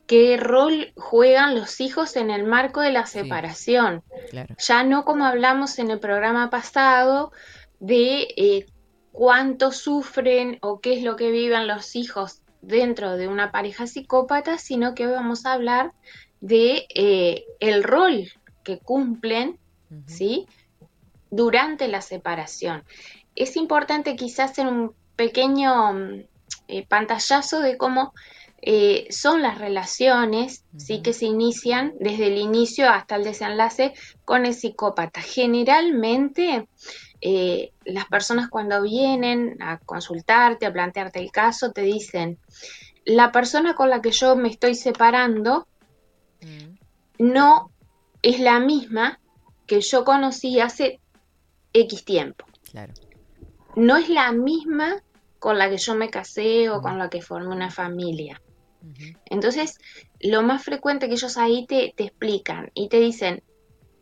¿qué rol juegan los hijos en el marco de la separación? Claro. Ya no como hablamos en el programa pasado de eh, cuánto sufren o qué es lo que viven los hijos dentro de una pareja psicópata, sino que hoy vamos a hablar de eh, el rol que cumplen, ¿sí? Durante la separación. Es importante quizás hacer un pequeño mm, eh, pantallazo de cómo eh, son las relaciones, sí, que se inician desde el inicio hasta el desenlace con el psicópata. Generalmente, eh, las personas cuando vienen a consultarte, a plantearte el caso, te dicen, la persona con la que yo me estoy separando no es la misma que yo conocí hace X tiempo. Claro. No es la misma con la que yo me casé o con la que formé una familia. Entonces, lo más frecuente que ellos ahí te, te explican y te dicen,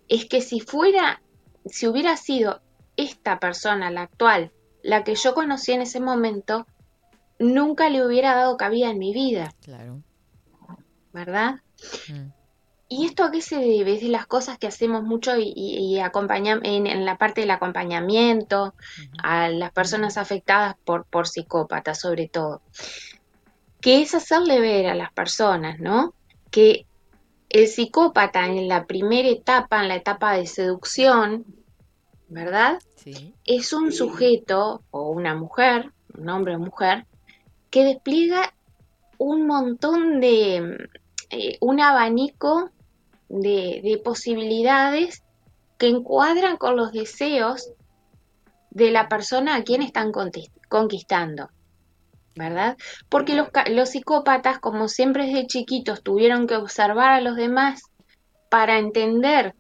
es que si fuera, si hubiera sido esta persona, la actual, la que yo conocí en ese momento, nunca le hubiera dado cabida en mi vida, Claro. ¿verdad? ¿Y esto a qué se debe? Es de las cosas que hacemos mucho y, y- en, en la parte del acompañamiento a las personas afectadas por, por psicópatas, sobre todo. Que es hacerle ver a las personas, ¿no? Que el psicópata en la primera etapa, en la etapa de seducción, ¿verdad? Sí. Es un sujeto o una mujer, un hombre o mujer, que despliega un montón de, eh, un abanico de, de posibilidades que encuadran con los deseos de la persona a quien están conquistando, ¿verdad? Porque los, los psicópatas, como siempre desde chiquitos, tuvieron que observar a los demás para entender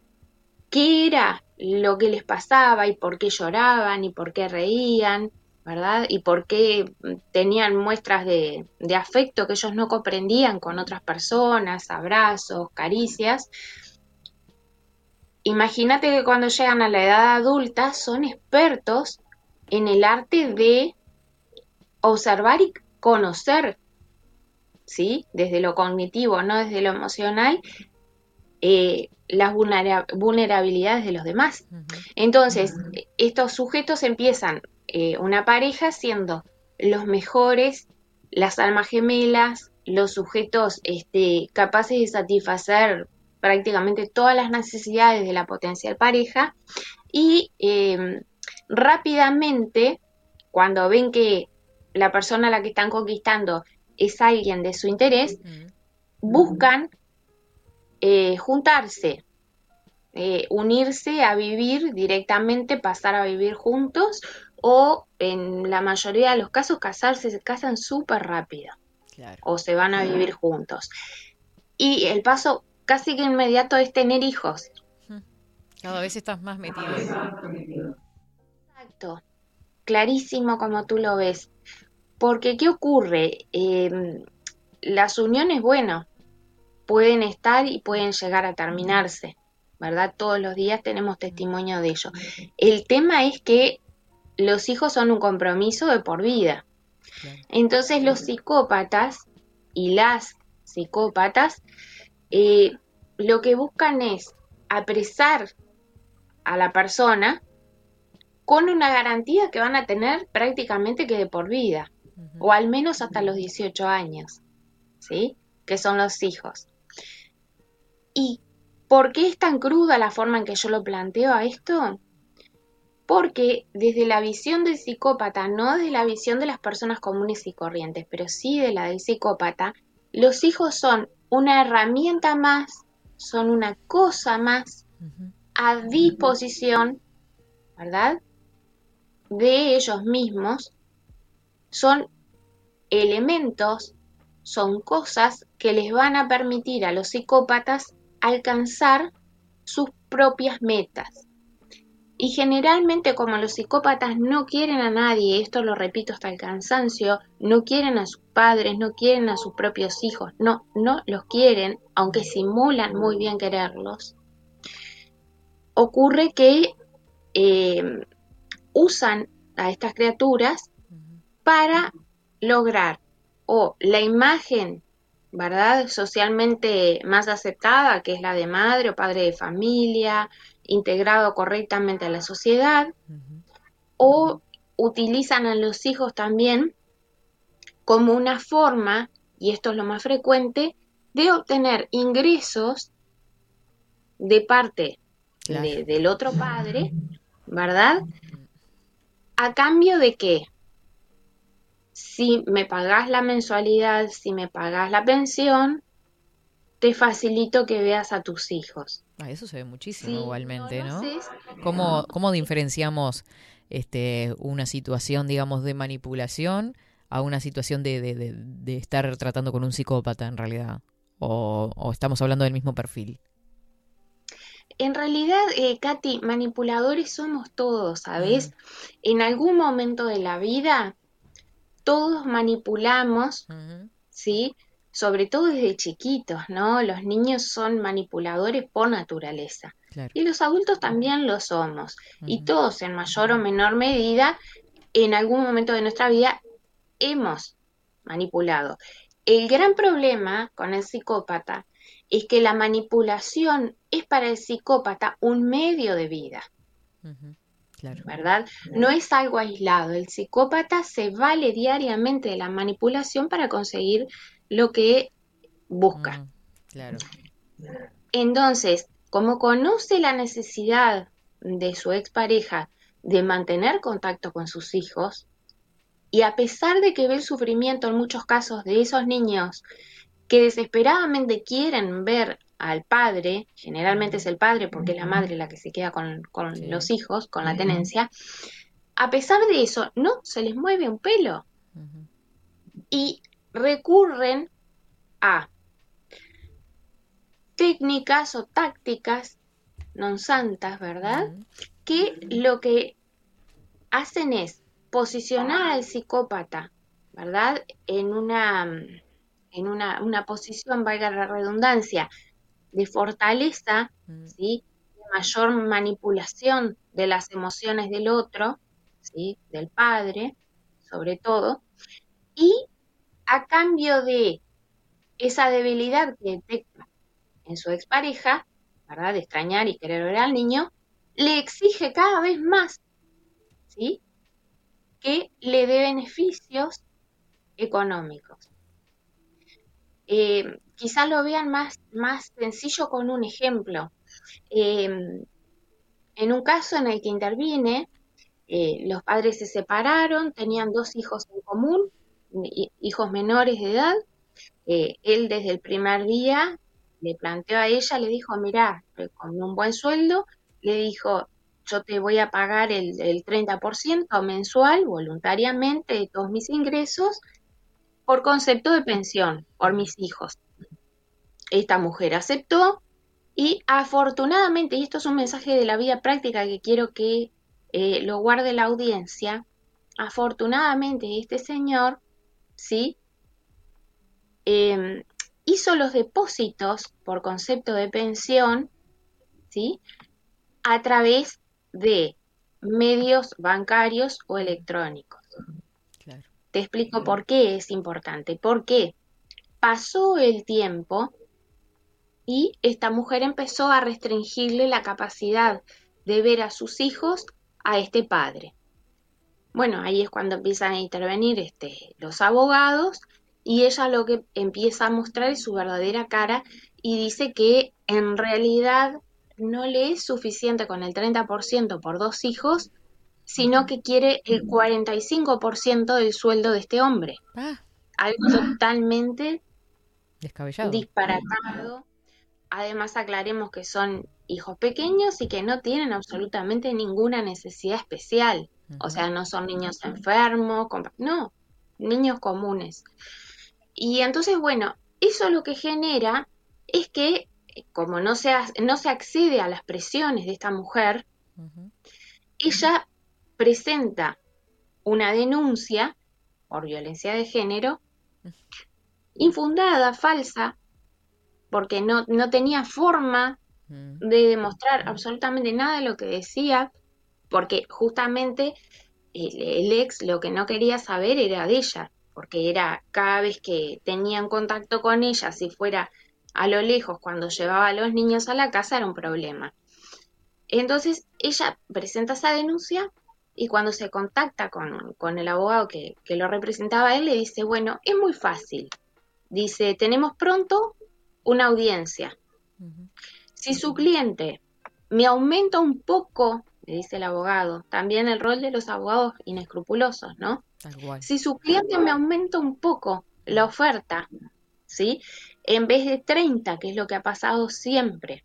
qué era lo que les pasaba y por qué lloraban y por qué reían, ¿verdad? Y por qué mm, tenían muestras de, de afecto que ellos no comprendían con otras personas, abrazos, caricias. Imagínate que cuando llegan a la edad adulta son expertos en el arte de observar y conocer, ¿sí? Desde lo cognitivo, no desde lo emocional, eh, las vulnera- vulnerabilidades de los demás. Entonces, estos sujetos empiezan eh, una pareja siendo los mejores, las almas gemelas, los sujetos este, capaces de satisfacer prácticamente todas las necesidades de la potencial pareja y eh, rápidamente, cuando ven que la persona a la que están conquistando es alguien de su interés, buscan eh, juntarse, eh, unirse a vivir directamente, pasar a vivir juntos o en la mayoría de los casos casarse, se casan súper rápido Claro. o se van a vivir juntos. Y el paso casi que inmediato es tener hijos. Cada vez estás más metido. Exacto, clarísimo como tú lo ves. Porque, ¿qué ocurre? Eh, las uniones, bueno, pueden estar y pueden llegar a terminarse, ¿verdad? Todos los días tenemos testimonio de ello. El tema es que los hijos son un compromiso de por vida. Entonces los psicópatas y las psicópatas eh, lo que buscan es apresar a la persona con una garantía que van a tener prácticamente que de por vida, o al menos hasta los 18 años, ¿sí? Que son los hijos. ¿Y por qué es tan cruda la forma en que yo lo planteo a esto? Porque desde la visión del psicópata, no desde la visión de las personas comunes y corrientes, pero sí de la del psicópata, los hijos son una herramienta más, son una cosa más a disposición, ¿verdad? De ellos mismos, son elementos, son cosas que les van a permitir a los psicópatas alcanzar sus propias metas. Y generalmente como los psicópatas no quieren a nadie, esto lo repito hasta el cansancio, no quieren a sus padres, no quieren a sus propios hijos, no, no los quieren, aunque simulan muy bien quererlos. ocurre que eh, usan a estas criaturas para lograr o la imagen, ¿verdad? Socialmente más aceptada, que es la de madre o padre de familia, integrado correctamente a la sociedad, o utilizan a los hijos también como una forma, y esto es lo más frecuente, de obtener ingresos de parte Claro. de- del otro padre, ¿verdad? ¿A cambio de qué? Si me pagás la mensualidad, si me pagás la pensión, te facilito que veas a tus hijos. Ah, eso se ve muchísimo Sí, igualmente, no lo ¿no? sé. ¿Cómo, cómo diferenciamos este, una situación, digamos, de manipulación a una situación de, de- de- de estar tratando con un psicópata en realidad? ¿O, o estamos hablando del mismo perfil? En realidad, eh, Katy, manipuladores somos todos, ¿sabes? En algún momento de la vida, todos manipulamos, ¿sí? Sobre todo desde chiquitos, ¿no? Los niños son manipuladores por naturaleza. Claro. Y los adultos también lo somos. Y todos, en mayor o menor medida, en algún momento de nuestra vida, hemos manipulado. El gran problema con el psicópata es que la manipulación es para el psicópata un medio de vida, Claro. ¿verdad? No es algo aislado. El psicópata se vale diariamente de la manipulación para conseguir lo que busca. Claro. Entonces, como conoce la necesidad de su expareja de mantener contacto con sus hijos, y a pesar de que ve el sufrimiento en muchos casos de esos niños que desesperadamente quieren ver al padre, generalmente es el padre porque es la madre la que se queda con, con los hijos, con la tenencia, a pesar de eso, no se les mueve un pelo. Y recurren a técnicas o tácticas non santas, ¿verdad? Que lo que hacen es posicionar al psicópata, ¿verdad? En una, en una, una posición, valga la redundancia, de fortaleza, ¿sí? De mayor manipulación de las emociones del otro, ¿sí? Del padre, sobre todo, y a cambio de esa debilidad que detecta en su expareja, ¿verdad? De extrañar y querer ver al niño, le exige cada vez más, ¿sí? Que le dé beneficios económicos. Eh, quizás lo vean más, más sencillo con un ejemplo. Eh, en un caso en el que intervine, eh, los padres se separaron, tenían dos hijos en común, hi- hijos menores de edad. Eh, él desde el primer día le planteó a ella, le dijo, mira, con un buen sueldo, le dijo, yo te voy a pagar el, el 30% mensual voluntariamente de todos mis ingresos por concepto de pensión, por mis hijos. Esta mujer aceptó y afortunadamente, y esto es un mensaje de la vida práctica que quiero que eh, lo guarde la audiencia, afortunadamente este señor, ¿sí? Eh, hizo los depósitos por concepto de pensión, ¿sí? A través de medios bancarios o electrónicos. Te explico por qué es importante. Porque pasó el tiempo y esta mujer empezó a restringirle la capacidad de ver a sus hijos a este padre. Bueno, ahí es cuando empiezan a intervenir este, los abogados y ella lo que empieza a mostrar es su verdadera cara y dice que en realidad no le es suficiente con el 30% por dos hijos, sino que quiere el 45% del sueldo de este hombre. Algo totalmente Descabellado. disparatado. Además, aclaremos que son hijos pequeños y que no tienen absolutamente ninguna necesidad especial. O sea, no son niños enfermos, no, niños comunes. Y entonces, bueno, eso lo que genera es que, como no se, no se accede a las presiones de esta mujer, ella presenta una denuncia por violencia de género infundada, falsa, porque no, no tenía forma de demostrar absolutamente nada de lo que decía, porque justamente el, el ex lo que no quería saber era de ella, porque era cada vez que tenían contacto con ella, si fuera a lo lejos, cuando llevaba a los niños a la casa, era un problema. Entonces ella presenta esa denuncia y cuando se contacta con, con el abogado que, que lo representaba a él, le dice, bueno, es muy fácil. Dice, tenemos pronto una audiencia. Si su cliente me aumenta un poco, le dice el abogado, también el rol de los abogados inescrupulosos, ¿no? Si su cliente me aumenta un poco la oferta, ¿sí? En vez de 30, que es lo que ha pasado siempre,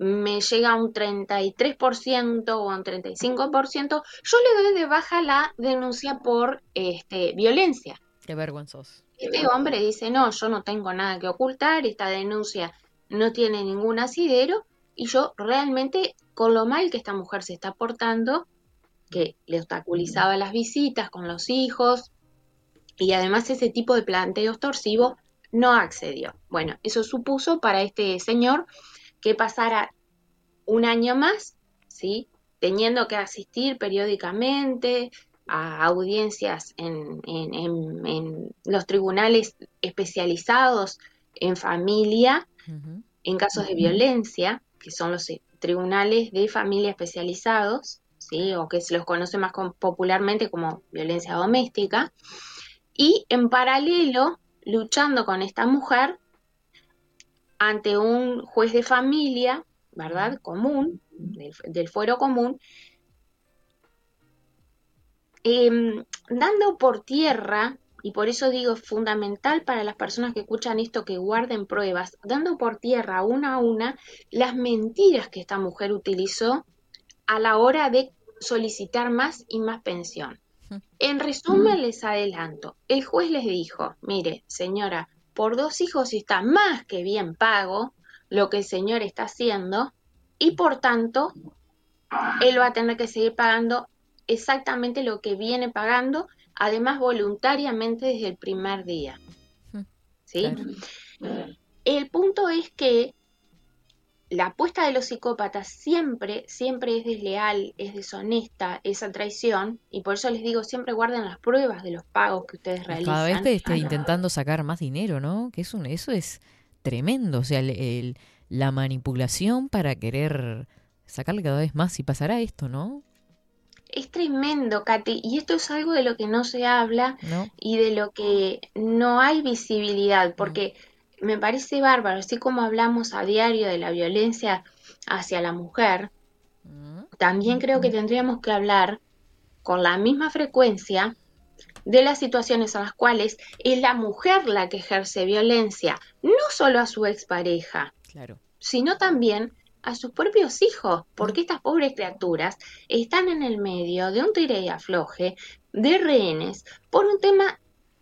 me llega a un 33% o a un 35%, yo le doy de baja la denuncia por este, violencia. Qué vergonzoso. Este hombre dice, no, yo no tengo nada que ocultar, esta denuncia no tiene ningún asidero y yo realmente, con lo mal que esta mujer se está portando, que le obstaculizaba las visitas con los hijos y además ese tipo de planteos torsivos, no accedió. Bueno, eso supuso para este señor que pasara un año más, ¿sí? Teniendo que asistir periódicamente a audiencias en, en- en- en los tribunales especializados en familia, en casos de violencia, que son los eh, tribunales de familia especializados, ¿sí? o que se los conoce más com- popularmente como violencia doméstica, y en paralelo, luchando con esta mujer ante un juez de familia, ¿verdad? Común, del, del fuero común, em, dando por tierra, y por eso digo es fundamental para las personas que escuchan esto que guarden pruebas, dando por tierra una a una las mentiras que esta mujer utilizó a la hora de solicitar más y más pensión. En resumen, les adelanto, el juez les dijo, mire, señora, por dos hijos está más que bien pago lo que el señor está haciendo y por tanto, él va a tener que seguir pagando exactamente lo que viene pagando, además voluntariamente desde el primer día. ¿Sí? El punto es que la apuesta de los psicópatas siempre, siempre es desleal, es deshonesta, es a traición, y por eso les digo, siempre guarden las pruebas de los pagos que ustedes realizan. Cada vez te está intentando sacar más dinero, ¿no? Que es un, eso es tremendo. O sea, el- el- la manipulación para querer sacarle cada vez más y pasará esto, ¿no? Es tremendo, Katy, y esto es algo de lo que no se habla ¿No? y de lo que no hay visibilidad, porque me parece bárbaro, así como hablamos a diario de la violencia hacia la mujer, también creo que tendríamos que hablar con la misma frecuencia de las situaciones en las cuales es la mujer la que ejerce violencia, no solo a su expareja, Claro. sino también a sus propios hijos, porque estas pobres criaturas están en el medio de un tire y afloje de rehenes por un tema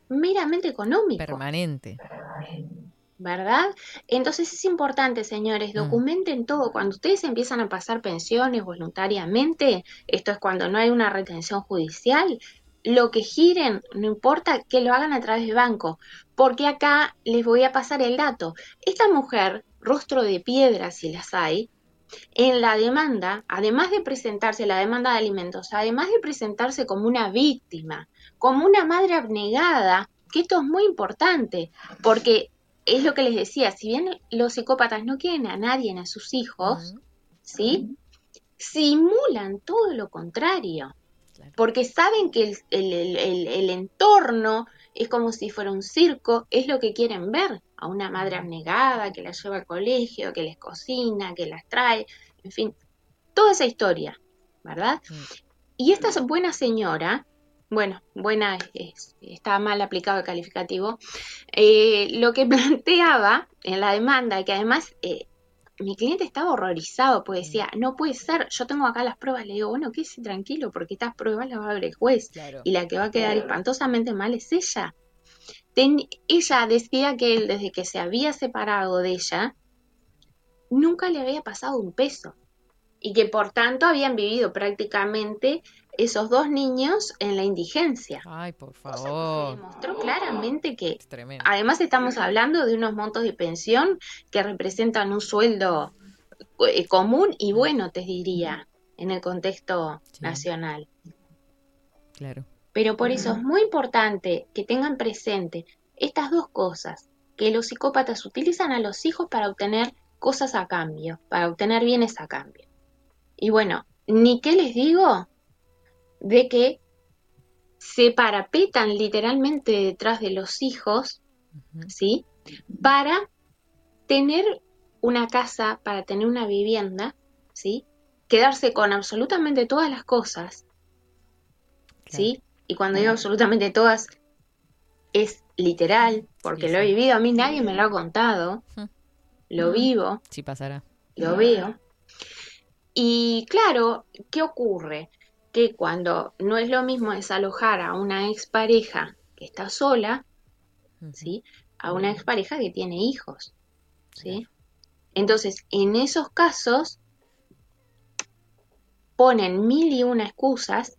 meramente económico. Permanente. ¿Verdad? Entonces es importante, señores, documenten todo. Cuando ustedes empiezan a pasar pensiones voluntariamente, esto es cuando no hay una retención judicial, lo que giren, no importa que lo hagan a través de banco, porque acá les voy a pasar el dato. Esta mujer, rostro de piedra si las hay, en la demanda, además de presentarse la demanda de alimentos, además de presentarse como una víctima, como una madre abnegada, que esto es muy importante, porque es lo que les decía, si bien los psicópatas no quieren a nadie, a sus hijos, ¿sí? Simulan todo lo contrario, porque saben que el, el- el- el- el entorno es como si fuera un circo, es lo que quieren ver, a una madre abnegada que las lleva al colegio, que les cocina, que las trae, en fin, toda esa historia, ¿verdad? Y esta buena señora, bueno, buena es- es- está mal aplicado el calificativo, eh, lo que planteaba en la demanda, que además eh, mi cliente estaba horrorizado, pues decía, no puede ser, yo tengo acá las pruebas, le digo, bueno, quédese tranquilo, porque estas pruebas las va a ver el juez, y la que va a quedar espantosamente mal es ella. Ten- ella decía que él, desde que se había separado de ella, nunca le había pasado un peso y que por tanto habían vivido prácticamente esos dos niños en la indigencia. Ay, por favor. Demostró claramente que Tremendo. además estamos hablando de unos montos de pensión que representan un sueldo eh, común y bueno, te diría, en el contexto nacional. Claro. Pero por eso es muy importante que tengan presente estas dos cosas, que los psicópatas utilizan a los hijos para obtener cosas a cambio, para obtener bienes a cambio. Y bueno, ni qué les digo de que se parapetan literalmente detrás de los hijos, ¿sí? Para tener una casa, para tener una vivienda, ¿sí? Quedarse con absolutamente todas las cosas, ¿sí? Y cuando digo absolutamente todas, es literal, porque lo he vivido, a mí nadie me lo ha contado, lo vivo, Sí pasará. lo veo. Y claro, ¿qué ocurre? Que cuando no es lo mismo desalojar a una expareja que está sola, ¿sí? A una expareja que tiene hijos, ¿sí? Entonces, en esos casos, ponen mil y una excusas,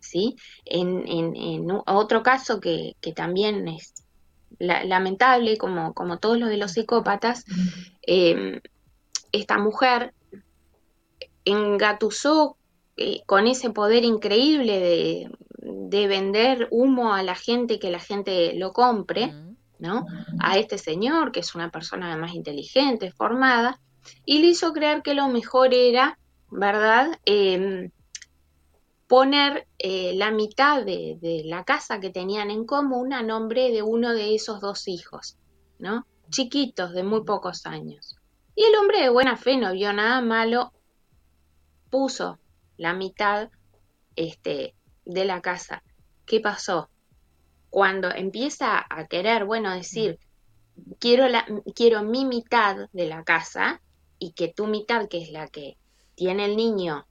¿sí? En, en- en otro caso que, que también es la- lamentable, como, como todos los de los psicópatas, eh, esta mujer engatusó eh, con ese poder increíble de, de vender humo a la gente, que la gente lo compre, ¿no? A este señor, que es una persona además inteligente, formada, y le hizo creer que lo mejor era, ¿verdad? Em, poner eh, la mitad de, de la casa que tenían en común a nombre de uno de esos dos hijos, ¿no? Chiquitos, de muy pocos años. Y el hombre de buena fe no vio nada malo, puso la mitad este, de la casa. ¿Qué pasó? Cuando empieza a querer, bueno, decir, quiero, la, quiero mi mitad de la casa y que tu mitad, que es la que tiene el niño,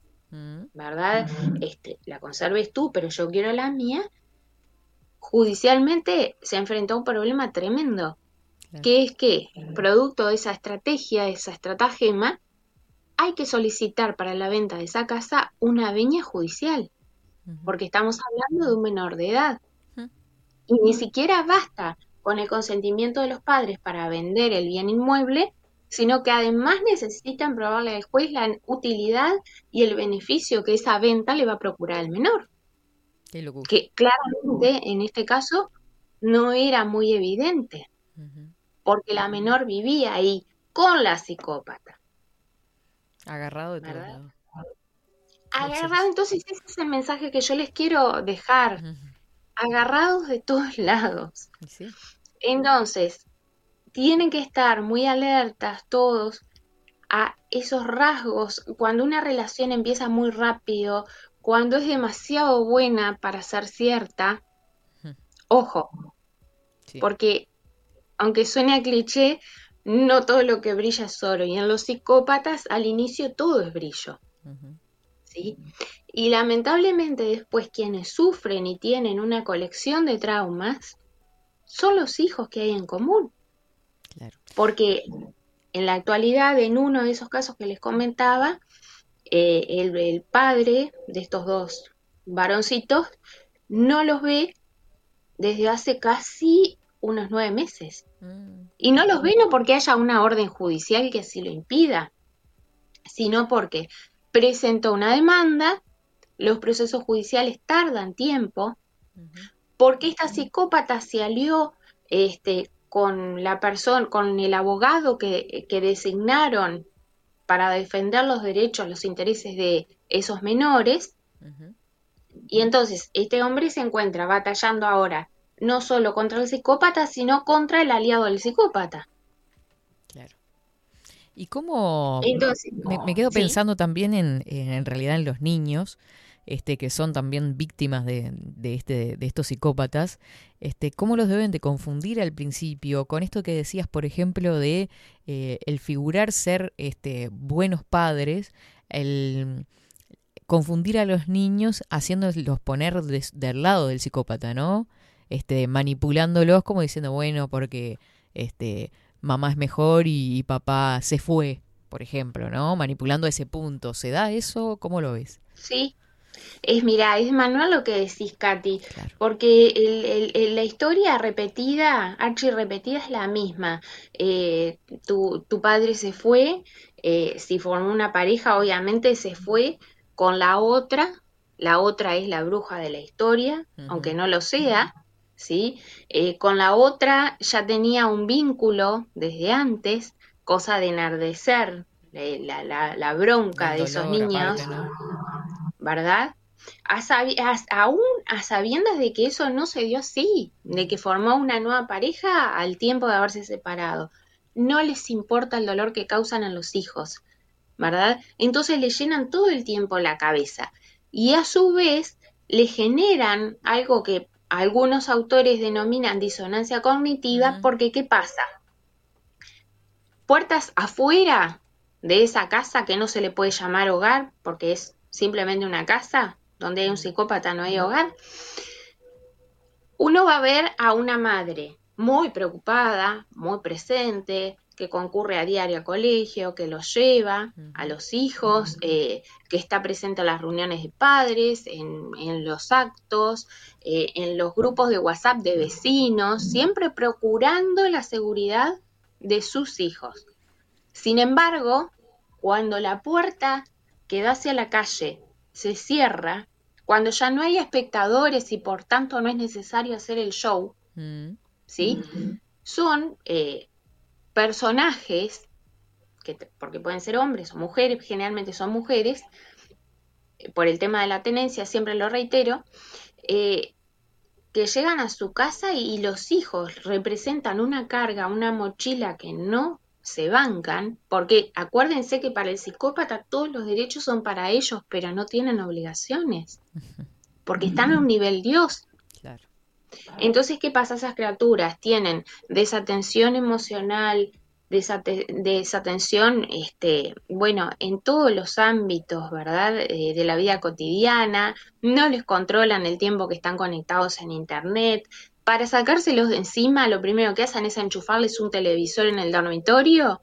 ¿verdad? Este, la conserves tú, pero yo quiero la mía. Judicialmente se enfrentó a un problema tremendo, que es que, producto de esa estrategia, de esa estratagema, hay que solicitar para la venta de esa casa una veña judicial, porque estamos hablando de un menor de edad. Y ni siquiera basta con el consentimiento de los padres para vender el bien inmueble, sino que además necesitan probarle al juez la utilidad y el beneficio que esa venta le va a procurar al menor. Qué. Que claramente en este caso no era muy evidente, porque la menor vivía ahí con la psicópata. Agarrado de todos lados. Agarrado, entonces ese es el mensaje que yo les quiero dejar. Agarrados de todos lados. Sí. Entonces, tienen que estar muy alertas todos a esos rasgos cuando una relación empieza muy rápido, cuando es demasiado buena para ser cierta. Ojo, porque aunque suene a cliché, no todo lo que brilla es oro y en los psicópatas al inicio todo es brillo. ¿sí? Y lamentablemente después quienes sufren y tienen una colección de traumas son los hijos que hay en común. Porque en la actualidad, en uno de esos casos que les comentaba, eh, el, el padre de estos dos varoncitos no los ve desde hace casi unos nueve meses. Y no los ve no porque haya una orden judicial que así lo impida, sino porque presentó una demanda, los procesos judiciales tardan tiempo, porque esta psicópata se alió este, con la persona, con el abogado que, que designaron para defender los derechos, los intereses de esos menores, y entonces este hombre se encuentra batallando ahora no solo contra el psicópata, sino contra el aliado del psicópata. ¿Y cómo? Entonces, me, me quedo sí. pensando también en, en, realidad en los niños, este, que son también víctimas de, de este, de estos psicópatas, este, cómo los deben de confundir al principio con esto que decías, por ejemplo, de eh, el figurar ser este, buenos padres, el confundir a los niños haciéndolos poner des- del lado del psicópata, ¿no? Este, manipulándolos como diciendo, bueno, porque este, mamá es mejor y, y papá se fue, por ejemplo, ¿no? Manipulando ese punto. ¿Se da eso? ¿Cómo lo ves? Sí, Es, mira, es manual lo que decís, Katy, porque el- el- el- la historia repetida, archi repetida, es la misma. Eh, tu, tu padre se fue, eh, si formó una pareja, obviamente se fue con la otra, la otra es la bruja de la historia, aunque no lo sea, ¿sí? Eh, con la otra ya tenía un vínculo desde antes, cosa de enardecer eh, la, la- la bronca de esos niños. aparte, ¿no? ¿verdad? A sabi- a- aún a sabiendas de que eso no se dio así, de que formó una nueva pareja al tiempo de haberse separado. No les importa el dolor que causan a los hijos, ¿verdad? Entonces le llenan todo el tiempo la cabeza y a su vez le generan algo que algunos autores denominan disonancia cognitiva porque ¿qué pasa? Puertas afuera de esa casa que no se le puede llamar hogar porque es simplemente una casa donde hay un psicópata no hay hogar, uno va a ver a una madre muy preocupada, muy presente, que concurre a diario al colegio, que los lleva a los hijos, eh, que está presente en las reuniones de padres, en, en los actos, eh, en los grupos de WhatsApp de vecinos, siempre procurando la seguridad de sus hijos. Sin embargo, cuando la puerta que da hacia la calle se cierra, cuando ya no hay espectadores y por tanto no es necesario hacer el show. ¿sí? Son eh, personajes, que, porque pueden ser hombres o mujeres, generalmente son mujeres, eh, por el tema de la tenencia, siempre lo reitero, eh, que llegan a su casa y, y los hijos representan una carga, una mochila que no se bancan, porque acuérdense que para el psicópata todos los derechos son para ellos, pero no tienen obligaciones, porque están a un nivel Dios. Entonces, ¿qué pasa? Esas criaturas tienen desatención emocional, desate- desatención, este, bueno, en todos los ámbitos, ¿verdad? Eh, de la vida cotidiana, no les controlan el tiempo que están conectados en Internet. Para sacárselos de encima, lo primero que hacen es enchufarles un televisor en el dormitorio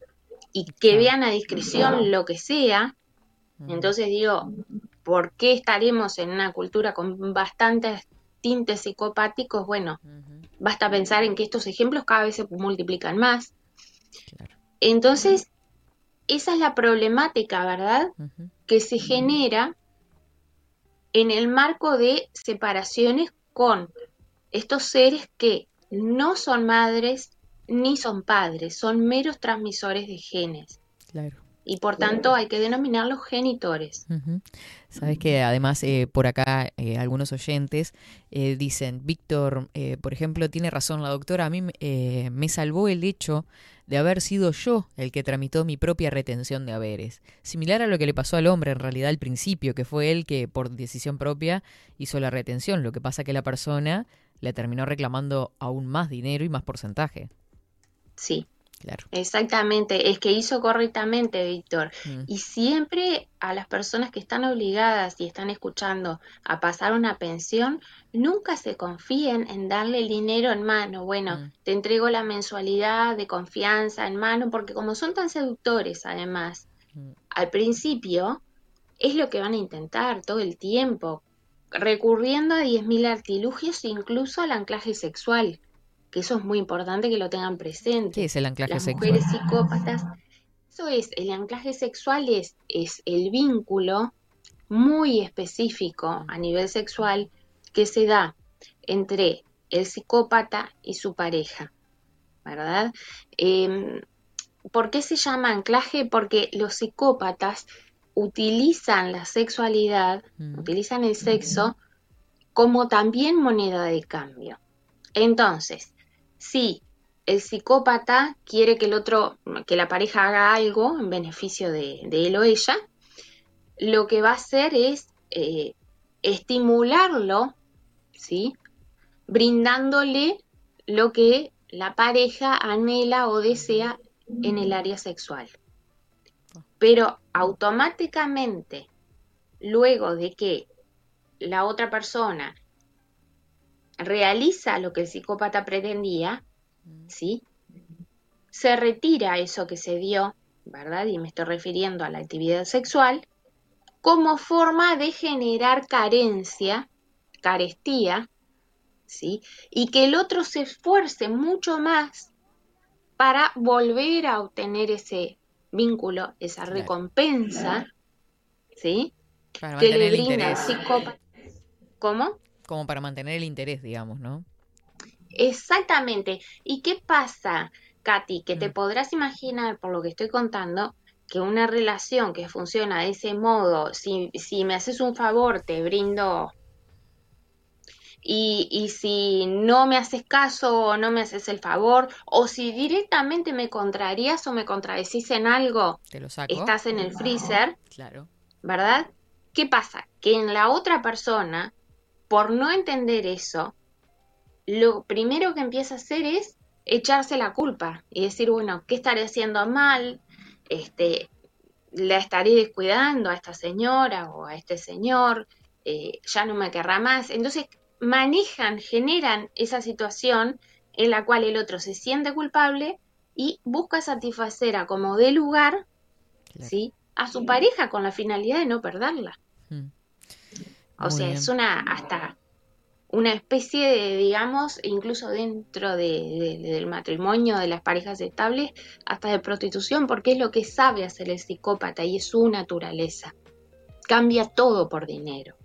y que vean a discreción lo que sea. Entonces digo, ¿por qué estaremos en una cultura con bastantes tintes psicopáticos? Bueno, basta pensar en que estos ejemplos cada vez se multiplican más. Entonces, esa es la problemática, ¿verdad? Que se genera en el marco de separaciones con estos seres que no son madres ni son padres, son meros transmisores de genes. Claro. Y por tanto hay que denominarlos genitores. Sabes que además eh, por acá eh, algunos oyentes eh, dicen, Víctor, eh, por ejemplo, tiene razón la doctora, a mí me- me salvó el hecho de haber sido yo el que tramitó mi propia retención de haberes. Similar a lo que le pasó al hombre en realidad al principio, que fue él que por decisión propia hizo la retención. Lo que pasa que la persona le terminó reclamando aún más dinero y más porcentaje. Sí. Claro. Exactamente, es que hizo correctamente, Víctor. Mm. Y siempre a las personas que están obligadas y están escuchando a pasar una pensión, nunca se confíen en darle el dinero en mano. Bueno, te entrego la mensualidad de confianza en mano, porque como son tan seductores, además, al principio es lo que van a intentar todo el tiempo, recurriendo a 10.000 artilugios, incluso al anclaje sexual, que eso es muy importante que lo tengan presente. ¿Qué es el anclaje Las sexual? mujeres psicópatas, eso es, el anclaje sexual es, es el vínculo muy específico a nivel sexual que se da entre el psicópata y su pareja, ¿verdad? Em, ¿Por qué se llama anclaje? Porque los psicópatas utilizan la sexualidad, utilizan el sexo como también moneda de cambio. Entonces, si el psicópata quiere que el otro, que la pareja haga algo en beneficio de, de él o ella, lo que va a hacer es eh, estimularlo, ¿sí? Brindándole lo que la pareja anhela o desea en el área sexual. Pero automáticamente, luego de que la otra persona realiza lo que el psicópata pretendía, ¿sí? Se retira eso que se dio, ¿verdad? Y me estoy refiriendo a la actividad sexual, como forma de generar carencia, carestía, ¿sí? Y que el otro se esfuerce mucho más para volver a obtener ese vínculo, esa recompensa, ¿sí? Para Que le el brinda el interés. psicópata. ¿Cómo? Como para mantener el interés, digamos, ¿no? Exactamente. ¿Y qué pasa, Katy? Que Mm. te podrás imaginar, por lo que estoy contando, que una relación que funciona de ese modo, si, si me haces un favor, te brindo. Y, y si no me haces caso o no me haces el favor, o si directamente me contrarías o me contradecís en algo, Te lo saco. estás en el freezer, Claro. ¿verdad? ¿Qué pasa? Que en la otra persona, por no entender eso, lo primero que empieza a hacer es echarse la culpa y decir, bueno, ¿qué estaré haciendo mal? Este, la estaré descuidando a esta señora o a este señor, eh, ya no me querrá más. Entonces manejan, generan esa situación en la cual el otro se siente culpable y busca satisfacer a como dé lugar, ¿sí? A su pareja con la finalidad de no perderla. Mm. O Muy sea, bien. es una hasta una especie de, digamos, incluso dentro de- de- del matrimonio, de las parejas estables, hasta de prostitución, porque es lo que sabe hacer el psicópata y es su naturaleza. Cambia todo por dinero.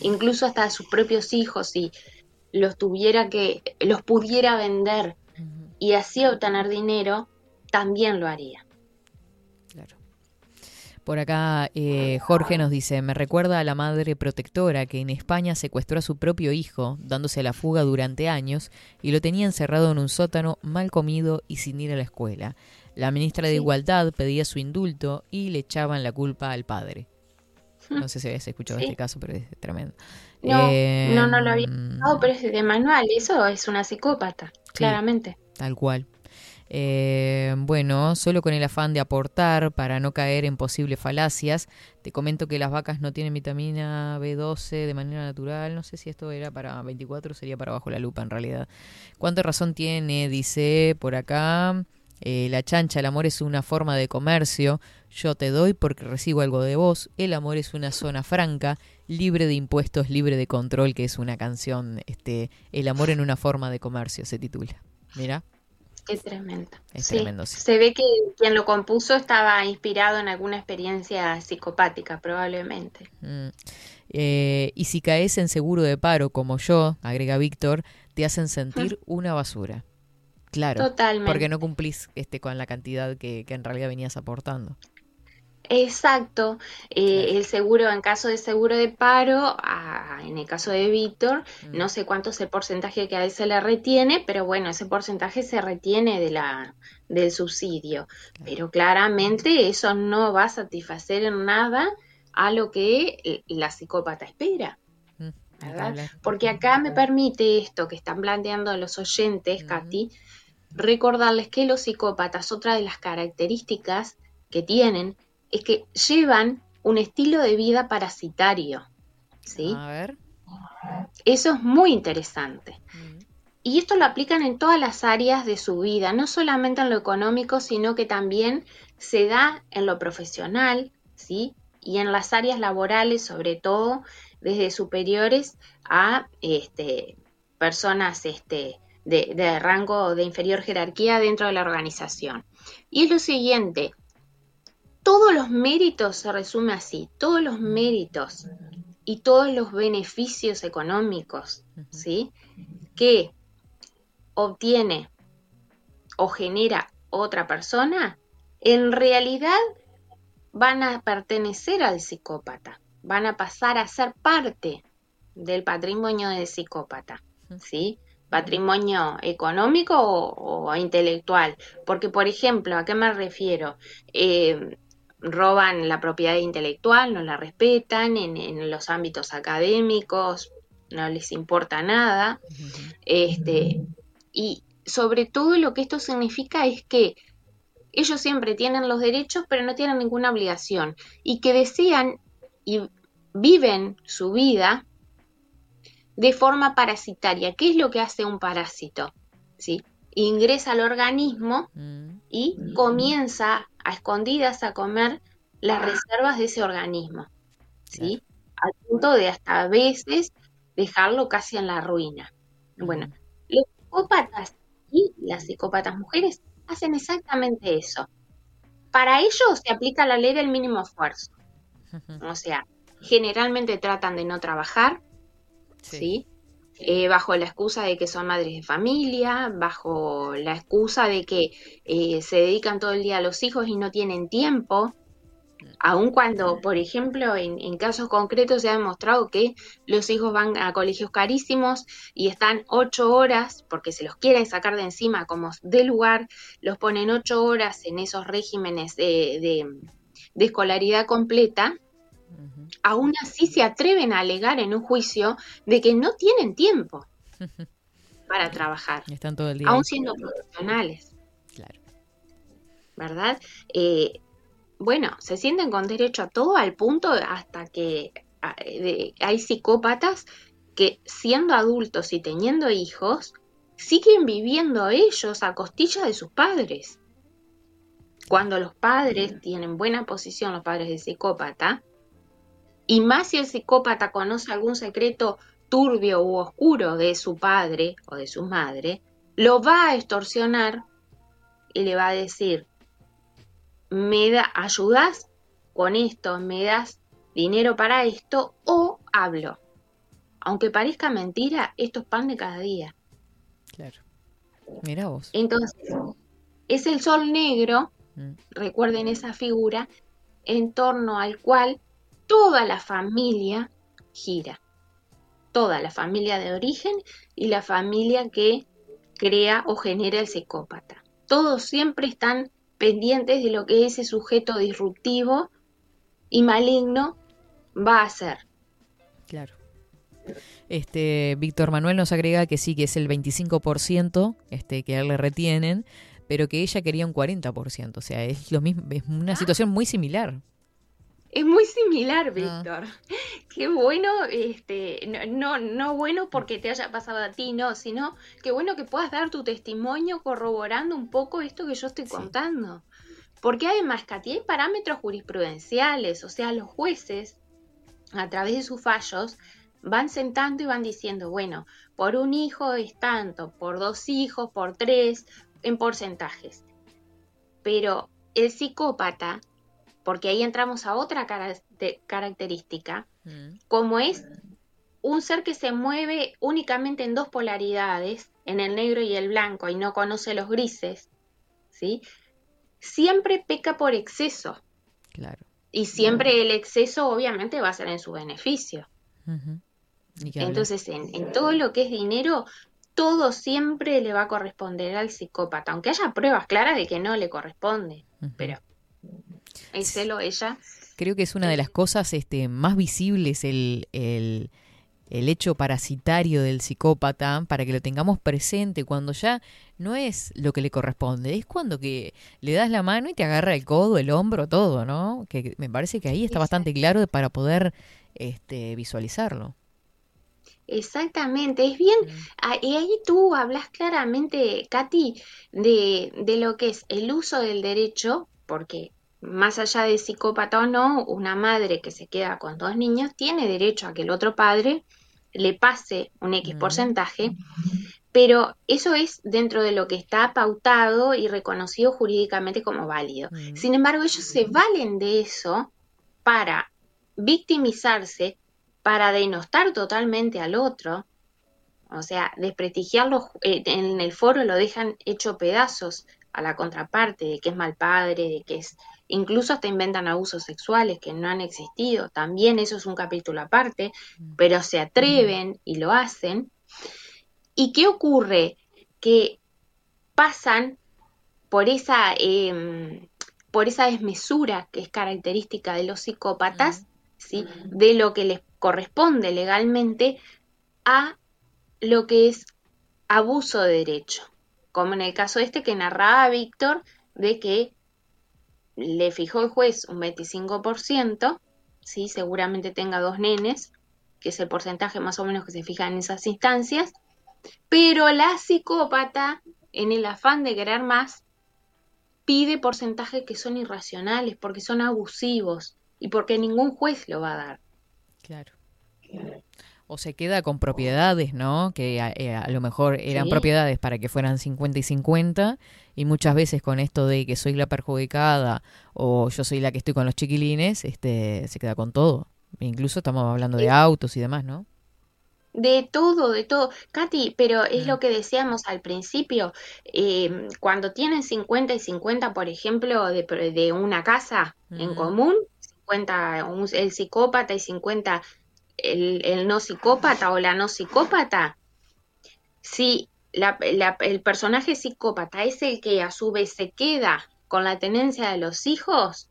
Incluso hasta a sus propios hijos, si los tuviera que, los pudiera vender y así obtener dinero, también lo haría. Por acá eh, Jorge nos dice, me recuerda a la madre protectora que en España secuestró a su propio hijo, dándose la fuga durante años, y lo tenía encerrado en un sótano, mal comido y sin ir a la escuela. La ministra de Igualdad pedía su indulto y le echaban la culpa al padre. No sé si habías escuchado Sí. este caso, pero es tremendo. No, Eh, no, no lo había escuchado, pero es de manual. Eso es una psicópata, claramente. Tal cual. Eh, bueno, solo con el afán de aportar para no caer en posibles falacias, te comento que las vacas no tienen vitamina B12 de manera natural. No sé si esto era para 24 o sería para bajo la lupa en realidad. ¿Cuánta razón tiene? Dice por acá. eh, la chancha, el amor es una forma de comercio. Yo te doy porque recibo algo de vos. El amor es una zona franca, libre de impuestos, libre de control, que es una canción. Este, el amor en una forma de comercio se titula. Mira. Qué tremendo. Es Sí, tremendo, sí. Se ve que quien lo compuso estaba inspirado en alguna experiencia psicopática, probablemente. Mm. Eh, y si caes en seguro de paro como yo, agrega Víctor, te hacen sentir una basura. Claro. Totalmente. Porque no cumplís este, con la cantidad que, que en realidad venías aportando. Exacto. Eh, el seguro, en caso de seguro de paro, en el caso de Víctor, Mm. no sé cuánto es el porcentaje que a él se le retiene, pero bueno, ese porcentaje se retiene de la, del subsidio. Pero claramente eso no va a satisfacer en nada a lo que l- la psicópata espera. ¿verdad? Porque acá me permite esto que están planteando los oyentes, Katy, recordarles que los psicópatas, otra de las características que tienen, es que llevan un estilo de vida parasitario. ¿sí? A ver. Eso es muy interesante. Y esto lo aplican en todas las áreas de su vida, no solamente en lo económico, sino que también se da en lo profesional, ¿sí? Y en las áreas laborales, sobre todo desde superiores a este, personas este, de, de rango de inferior jerarquía dentro de la organización. Y es lo siguiente, todos los méritos se resume así, todos los méritos y todos los beneficios económicos, ¿sí? Que obtiene o genera otra persona, en realidad van a pertenecer al psicópata, van a pasar a ser parte del patrimonio del psicópata, ¿sí? Patrimonio económico o, o intelectual. Porque, por ejemplo, ¿a qué me refiero? Eh, roban la propiedad intelectual, no la respetan en, los ámbitos académicos, no les importa nada. Este, y sobre todo lo que esto significa es que ellos siempre tienen los derechos, pero no tienen ninguna obligación. Y que desean y viven su vida de forma parasitaria. ¿Qué es lo que hace un parásito? ¿Sí? Ingresa al organismo y comienza a escondidas a comer las reservas de ese organismo, ¿sí? Al punto de hasta a veces dejarlo casi en la ruina. Bueno, los psicópatas y las psicópatas mujeres hacen exactamente eso. Para ellos se aplica la ley del mínimo esfuerzo. O sea, generalmente tratan de no trabajar, ¿sí? Eh, bajo la excusa de que son madres de familia, bajo la excusa de que eh, se dedican todo el día a los hijos y no tienen tiempo, aun cuando, por ejemplo, en, en casos concretos se ha demostrado que los hijos van a colegios carísimos y están ocho horas, porque se los quieren sacar de encima como de lugar, los ponen ocho horas en esos regímenes de, de- de escolaridad completa, aún así se atreven a alegar en un juicio de que no tienen tiempo para trabajar, Están todo el día. aún siendo profesionales. Claro. ¿Verdad? Eh, bueno, se sienten con derecho a todo al punto hasta que de- hay psicópatas que siendo adultos y teniendo hijos, siguen viviendo ellos a costilla de sus padres. Cuando los padres tienen buena posición, los padres del psicópata, y más si el psicópata conoce algún secreto turbio u oscuro de su padre o de su madre, lo va a extorsionar y le va a decir, me da, ayudas con esto, me das dinero para esto o hablo. Aunque parezca mentira, esto es pan de cada día. Claro. Mira vos. Entonces, es el sol negro, Mm. recuerden esa figura, en torno al cual toda la familia gira. Toda la familia de origen y la familia que crea o genera el psicópata. Todos siempre están pendientes de lo que ese sujeto disruptivo y maligno va a hacer. Claro. Este, Víctor Manuel nos agrega que sí, que es el 25% este, que a él le retienen, pero que ella quería un 40%. O sea, es lo mismo, es una situación muy similar. Es muy similar, Víctor. Qué bueno, este, no, no, no bueno porque te haya pasado a ti, no, sino qué bueno que puedas dar tu testimonio corroborando un poco esto que yo estoy contando. Porque además, Katy, hay parámetros jurisprudenciales, o sea, los jueces, a través de sus fallos, van sentando y van diciendo, bueno, por un hijo es tanto, por dos hijos, por tres, en porcentajes. Pero el psicópata, porque ahí entramos a otra cara- característica, como es un ser que se mueve únicamente en dos polaridades, en el negro y el blanco, y no conoce los grises, ¿sí? Siempre peca por exceso. Claro. Y siempre el exceso obviamente va a ser en su beneficio. Entonces, en, en todo lo que es dinero, todo siempre le va a corresponder al psicópata, aunque haya pruebas claras de que no le corresponde. Pero el celo, ella, Creo que es una de las cosas este, más visibles el, el, el hecho parasitario del psicópata para que lo tengamos presente cuando ya no es lo que le corresponde, es cuando que le das la mano y te agarra el codo, el hombro, todo, ¿no? Que me parece que ahí está bastante claro para poder este, visualizarlo. exactamente, es bien, ah, y ahí tú hablas claramente, Katy, de, de lo que es el uso del derecho, porque más allá de psicópata o no, una madre que se queda con dos niños tiene derecho a que el otro padre le pase un X porcentaje, pero eso es dentro de lo que está pautado y reconocido jurídicamente como válido. Sin embargo, ellos se valen de eso para victimizarse, para denostar totalmente al otro, o sea, desprestigiarlo eh, en el foro lo dejan hecho pedazos a la contraparte de que es mal padre, de que es incluso hasta inventan abusos sexuales que no han existido, también eso es un capítulo aparte, pero se atreven y lo hacen. ¿Y qué ocurre? Que pasan por esa, eh, por esa desmesura que es característica de los psicópatas, ¿sí? de lo que les corresponde legalmente a lo que es abuso de derecho, como en el caso este que narraba Víctor, de que le fijó el juez un 25%, ¿sí? seguramente tenga dos nenes, que es el porcentaje más o menos que se fija en esas instancias, pero la psicópata, en el afán de querer más, pide porcentajes que son irracionales, porque son abusivos y porque ningún juez lo va a dar. Claro. O se queda con propiedades, ¿no? Que a, eh, a lo mejor eran Sí. propiedades para que fueran 50 y 50 y muchas veces con esto de que soy la perjudicada o yo soy la que estoy con los chiquilines, este, se queda con todo. Incluso estamos hablando de autos y demás, ¿no? De todo, de todo. Katy, pero es lo que decíamos al principio, eh, cuando tienen 50 y 50, por ejemplo, de, de una casa en común, 50 un- el psicópata y 50 el, el no psicópata o la no psicópata, si la- la- el personaje psicópata es el que a su vez se queda con la tenencia de los hijos,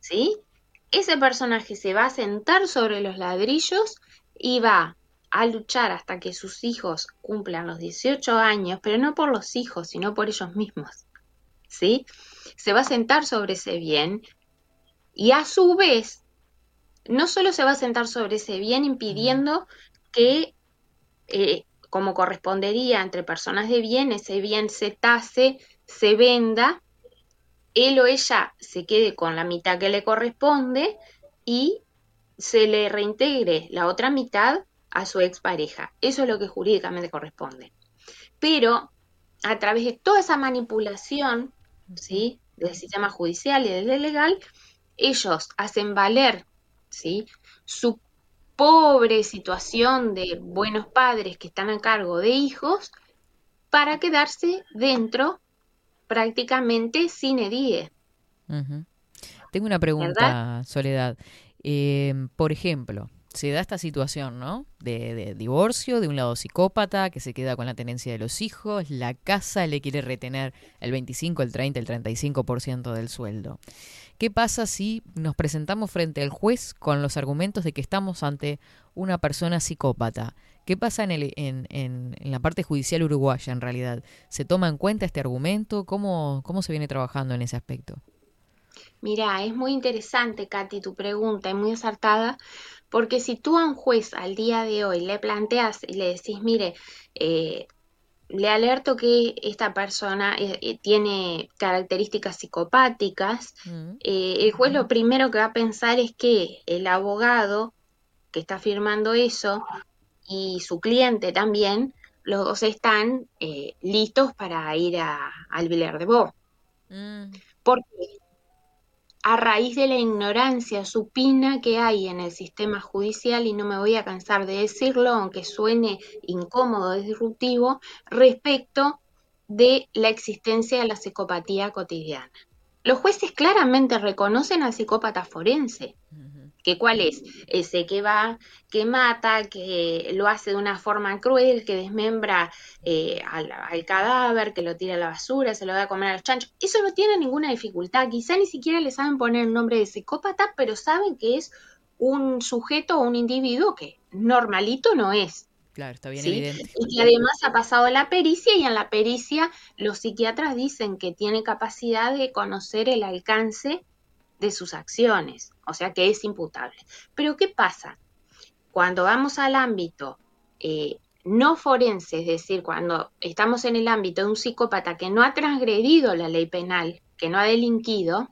¿sí? Ese personaje se va a sentar sobre los ladrillos y va a luchar hasta que sus hijos cumplan los 18 años, pero no por los hijos, sino por ellos mismos, ¿sí? Se va a sentar sobre ese bien y a su vez no solo se va a sentar sobre ese bien impidiendo que, eh, como correspondería entre personas de bien, ese bien se tase, se venda, él o ella se quede con la mitad que le corresponde y se le reintegre la otra mitad a su expareja. Eso es lo que jurídicamente corresponde. Pero a través de toda esa manipulación, ¿sí? del sistema judicial y del legal, ellos hacen valer ¿sí? su pobre situación de buenos padres que están a cargo de hijos para quedarse dentro prácticamente sin edie. Ujú. Tengo una pregunta, Soledad. Eh, por ejemplo, se da esta situación, ¿no? De, de divorcio, de un lado psicópata que se queda con la tenencia de los hijos, la casa le quiere retener el 25, el 30, el 35% del sueldo. ¿Qué pasa si nos presentamos frente al juez con los argumentos de que estamos ante una persona psicópata? ¿Qué pasa en, el, en, en- la parte judicial uruguaya en realidad? ¿Se toma en cuenta este argumento? ¿Cómo, cómo se viene trabajando en ese aspecto? Mira, es muy interesante, Katy, tu pregunta, es muy acertada, porque si tú a un juez al día de hoy le planteas y le decís, mire, eh, le alerto que esta persona eh, eh, tiene características psicopáticas, eh, el juez lo primero que va a pensar es que el abogado que está firmando eso y su cliente también, los dos están eh, listos para ir a, al Vilar de Bo. Porque a raíz de la ignorancia supina que hay en el sistema judicial, y no me voy a cansar de decirlo, aunque suene incómodo, disruptivo, respecto de la existencia de la psicopatía cotidiana. Los jueces claramente reconocen al psicópata forense, que cuál es, ese que va, que mata, que lo hace de una forma cruel, que desmembra eh, al, al cadáver, que lo tira a la basura, se lo da a comer a los chanchos. Eso no tiene ninguna dificultad. Quizá ni siquiera le saben poner el nombre de psicópata, pero saben que es un sujeto o un individuo que normalito no es. Claro, está bien ¿sí? evidente. Y que además ha pasado la pericia y en la pericia los psiquiatras dicen que tiene capacidad de conocer el alcance de sus acciones, o sea que es imputable. Pero ¿qué pasa? Cuando vamos al ámbito eh, no forense, es decir, cuando estamos en el ámbito de un psicópata que no ha transgredido la ley penal, que no ha delinquido,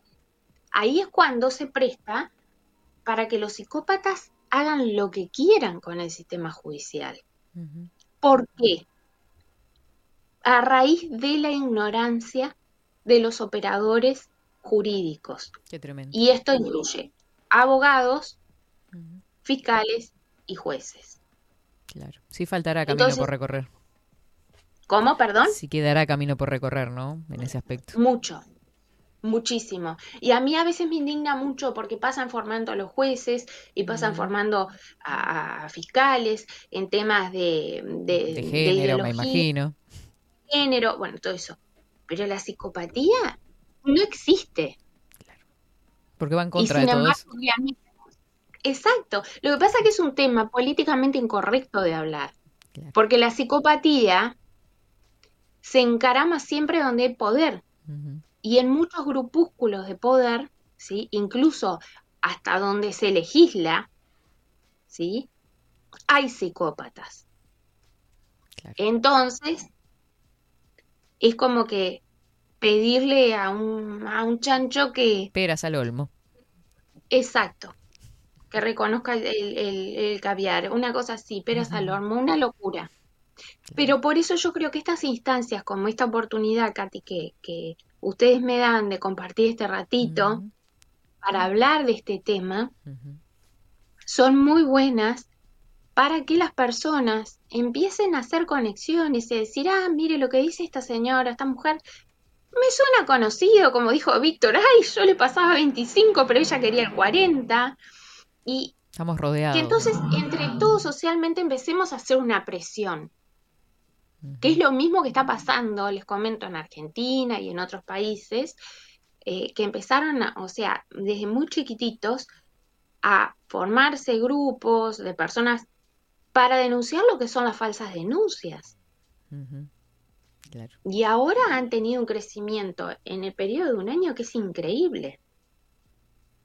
ahí es cuando se presta para que los psicópatas hagan lo que quieran con el sistema judicial. ¿Por qué? A raíz de la ignorancia de los operadores jurídicos. Qué tremendo. Y esto incluye abogados, fiscales y jueces. Claro. Sí faltará camino Entonces- por recorrer. ¿Cómo, perdón? Sí quedará camino por recorrer, ¿no? En ese aspecto. Mucho, muchísimo. Y a mí a veces me indigna mucho porque pasan formando a los jueces y pasan Mm. formando a, a fiscales en temas de, de, De género, me ideología, imagino. género, bueno, todo eso. Pero la psicopatía no existe. Porque va en Y contra sin de todo embargo, eso. Exacto. Lo que pasa es que es un tema políticamente incorrecto de hablar. Porque la psicopatía se encarama siempre donde hay poder. Y en muchos grupúsculos de poder, ¿sí? incluso hasta donde se legisla, ¿sí? hay psicópatas. Entonces, es como que pedirle a un, a un chancho que, Peras al olmo. exacto, que reconozca el, el- el caviar, una cosa así, peras al horno, una locura. Pero por eso yo creo que estas instancias, como esta oportunidad, Katy, que, que ustedes me dan de compartir este ratito para hablar de este tema, son muy buenas para que las personas empiecen a hacer conexiones y decir, ah, mire lo que dice esta señora, esta mujer, me suena conocido, como dijo Víctor, ay, yo le pasaba 25, pero ella quería el 40. Y Estamos rodeados. que entonces entre todos socialmente empecemos a hacer una presión. Que es lo mismo que está pasando, les comento, en Argentina y en otros países, eh, que empezaron, a- o sea, desde muy chiquititos, a formarse grupos de personas para denunciar lo que son las falsas denuncias. Ujú. Claro. Y ahora han tenido un crecimiento en el periodo de un año que es increíble.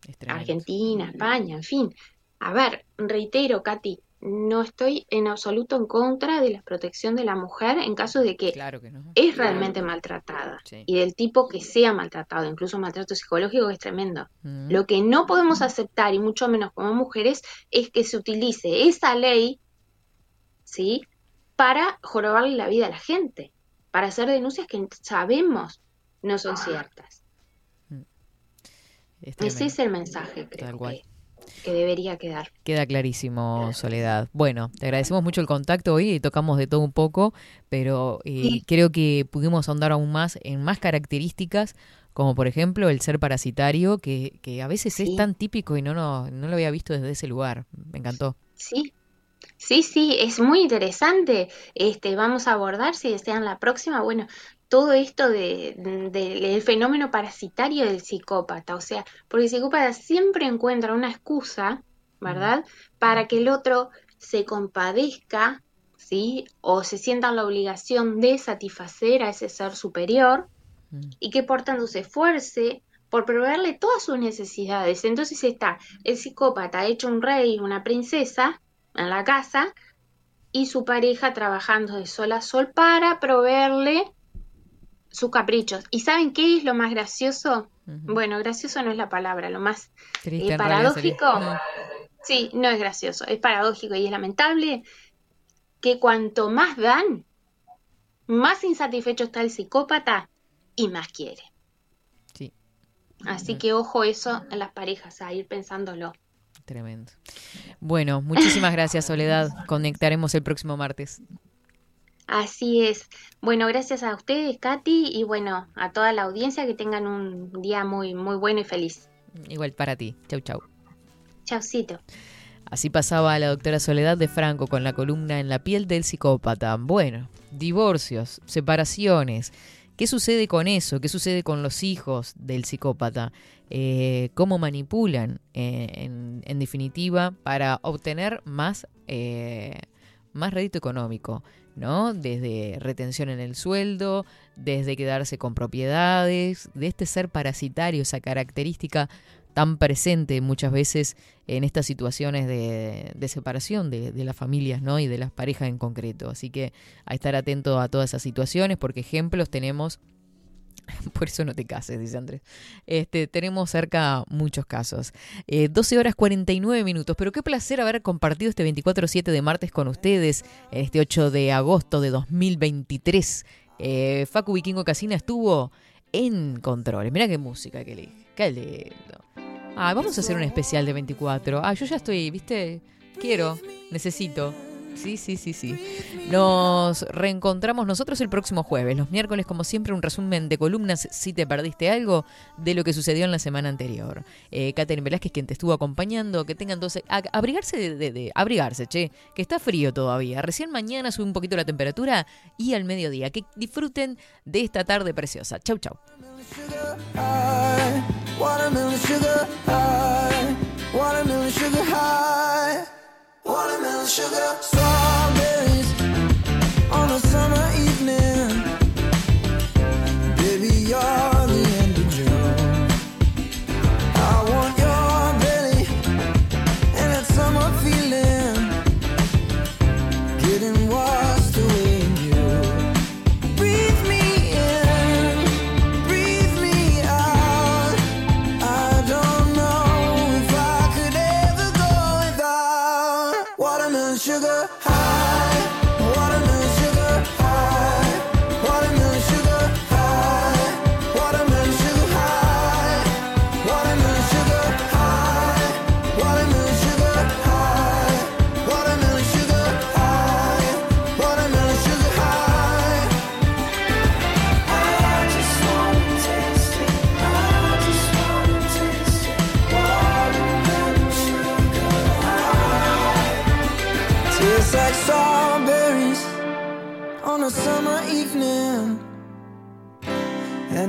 Es. Argentina, España, en fin. A ver, reitero, Katy, no estoy en absoluto en contra de la protección de la mujer en caso de que Claro que no. es realmente maltratada Sí. y del tipo que sea maltratado, incluso maltrato psicológico que es tremendo. Mm. Lo que no podemos aceptar, y mucho menos como mujeres, es que se utilice esa ley, ¿sí? Para jorobarle la vida a la gente, para hacer denuncias que sabemos no son ciertas. Es Ese es el mensaje, Tal creo cual. que, que debería quedar. Queda clarísimo, Soledad. Bueno, te agradecemos mucho el contacto hoy y tocamos de todo un poco, pero eh, Sí. creo que pudimos ahondar aún más en más características, como por ejemplo el ser parasitario, que, que a veces es tan típico y no, no, no lo había visto desde ese lugar. Me encantó. Sí, sí, sí, es muy interesante. Este, vamos a abordar, si desean la próxima, bueno, todo esto de, de- del fenómeno parasitario del psicópata. O sea, porque el psicópata siempre encuentra una excusa, ¿verdad? Para que el otro se compadezca, ¿sí? O se sienta en la obligación de satisfacer a ese ser superior y que por tanto se esfuerce por proveerle todas sus necesidades. Entonces está el psicópata hecho un rey, una princesa en la casa y su pareja trabajando de sol a sol para proveerle sus caprichos. ¿Y saben qué es lo más gracioso? Bueno, gracioso no es la palabra, lo más Triste, eh, paradójico. Sí, no es gracioso, es paradójico y es lamentable que cuanto más dan, más insatisfecho está el psicópata y más quiere. Sí. Así que ojo eso en las parejas, a ir pensándolo. Tremendo. Bueno, muchísimas gracias, Soledad. Conectaremos el próximo martes. Así es. Bueno, gracias a ustedes, Katy, y bueno, a toda la audiencia que tengan un día muy, muy bueno y feliz. Igual para ti. Chau, chau. Chaucito. Así pasaba la doctora Soledad de Franco con la columna En la piel del psicópata. Bueno, divorcios, separaciones. ¿Qué sucede con eso? ¿Qué sucede con los hijos del psicópata? Eh, ¿Cómo manipulan, eh, en, definitiva, para obtener más, eh, más rédito económico? ¿no? Desde retención en el sueldo, desde quedarse con propiedades, de este ser parasitario, esa característica tan presente muchas veces en estas situaciones de, separación de, de las familias ¿no? y de las parejas en concreto. Así que a estar atento a todas esas situaciones, porque ejemplos tenemos. Por eso no te cases, dice Andrés. Este, tenemos cerca muchos casos. Eh, 12 horas 49 minutos, pero qué placer haber compartido este 24-7 de martes con ustedes, este 8 de agosto de 2023. Eh, Facu Vikingo Casina estuvo en controles. Mira qué música que le Qué lindo. Ah, vamos a hacer un especial de 24. Ah, yo ya estoy, ¿viste? Quiero, necesito. Sí, sí, sí, sí. Nos reencontramos nosotros el próximo jueves. Los miércoles, como siempre, un resumen de columnas si te perdiste algo de lo que sucedió en la semana anterior. Eh, Catherine Velázquez, quien te estuvo acompañando, que tengan 12... a- abrigarse de, de- Abrigarse, che, que está frío todavía. Recién mañana sube un poquito la temperatura y al mediodía. Que disfruten de esta tarde preciosa. Chau, chau. Watermelon sugar. Strawberries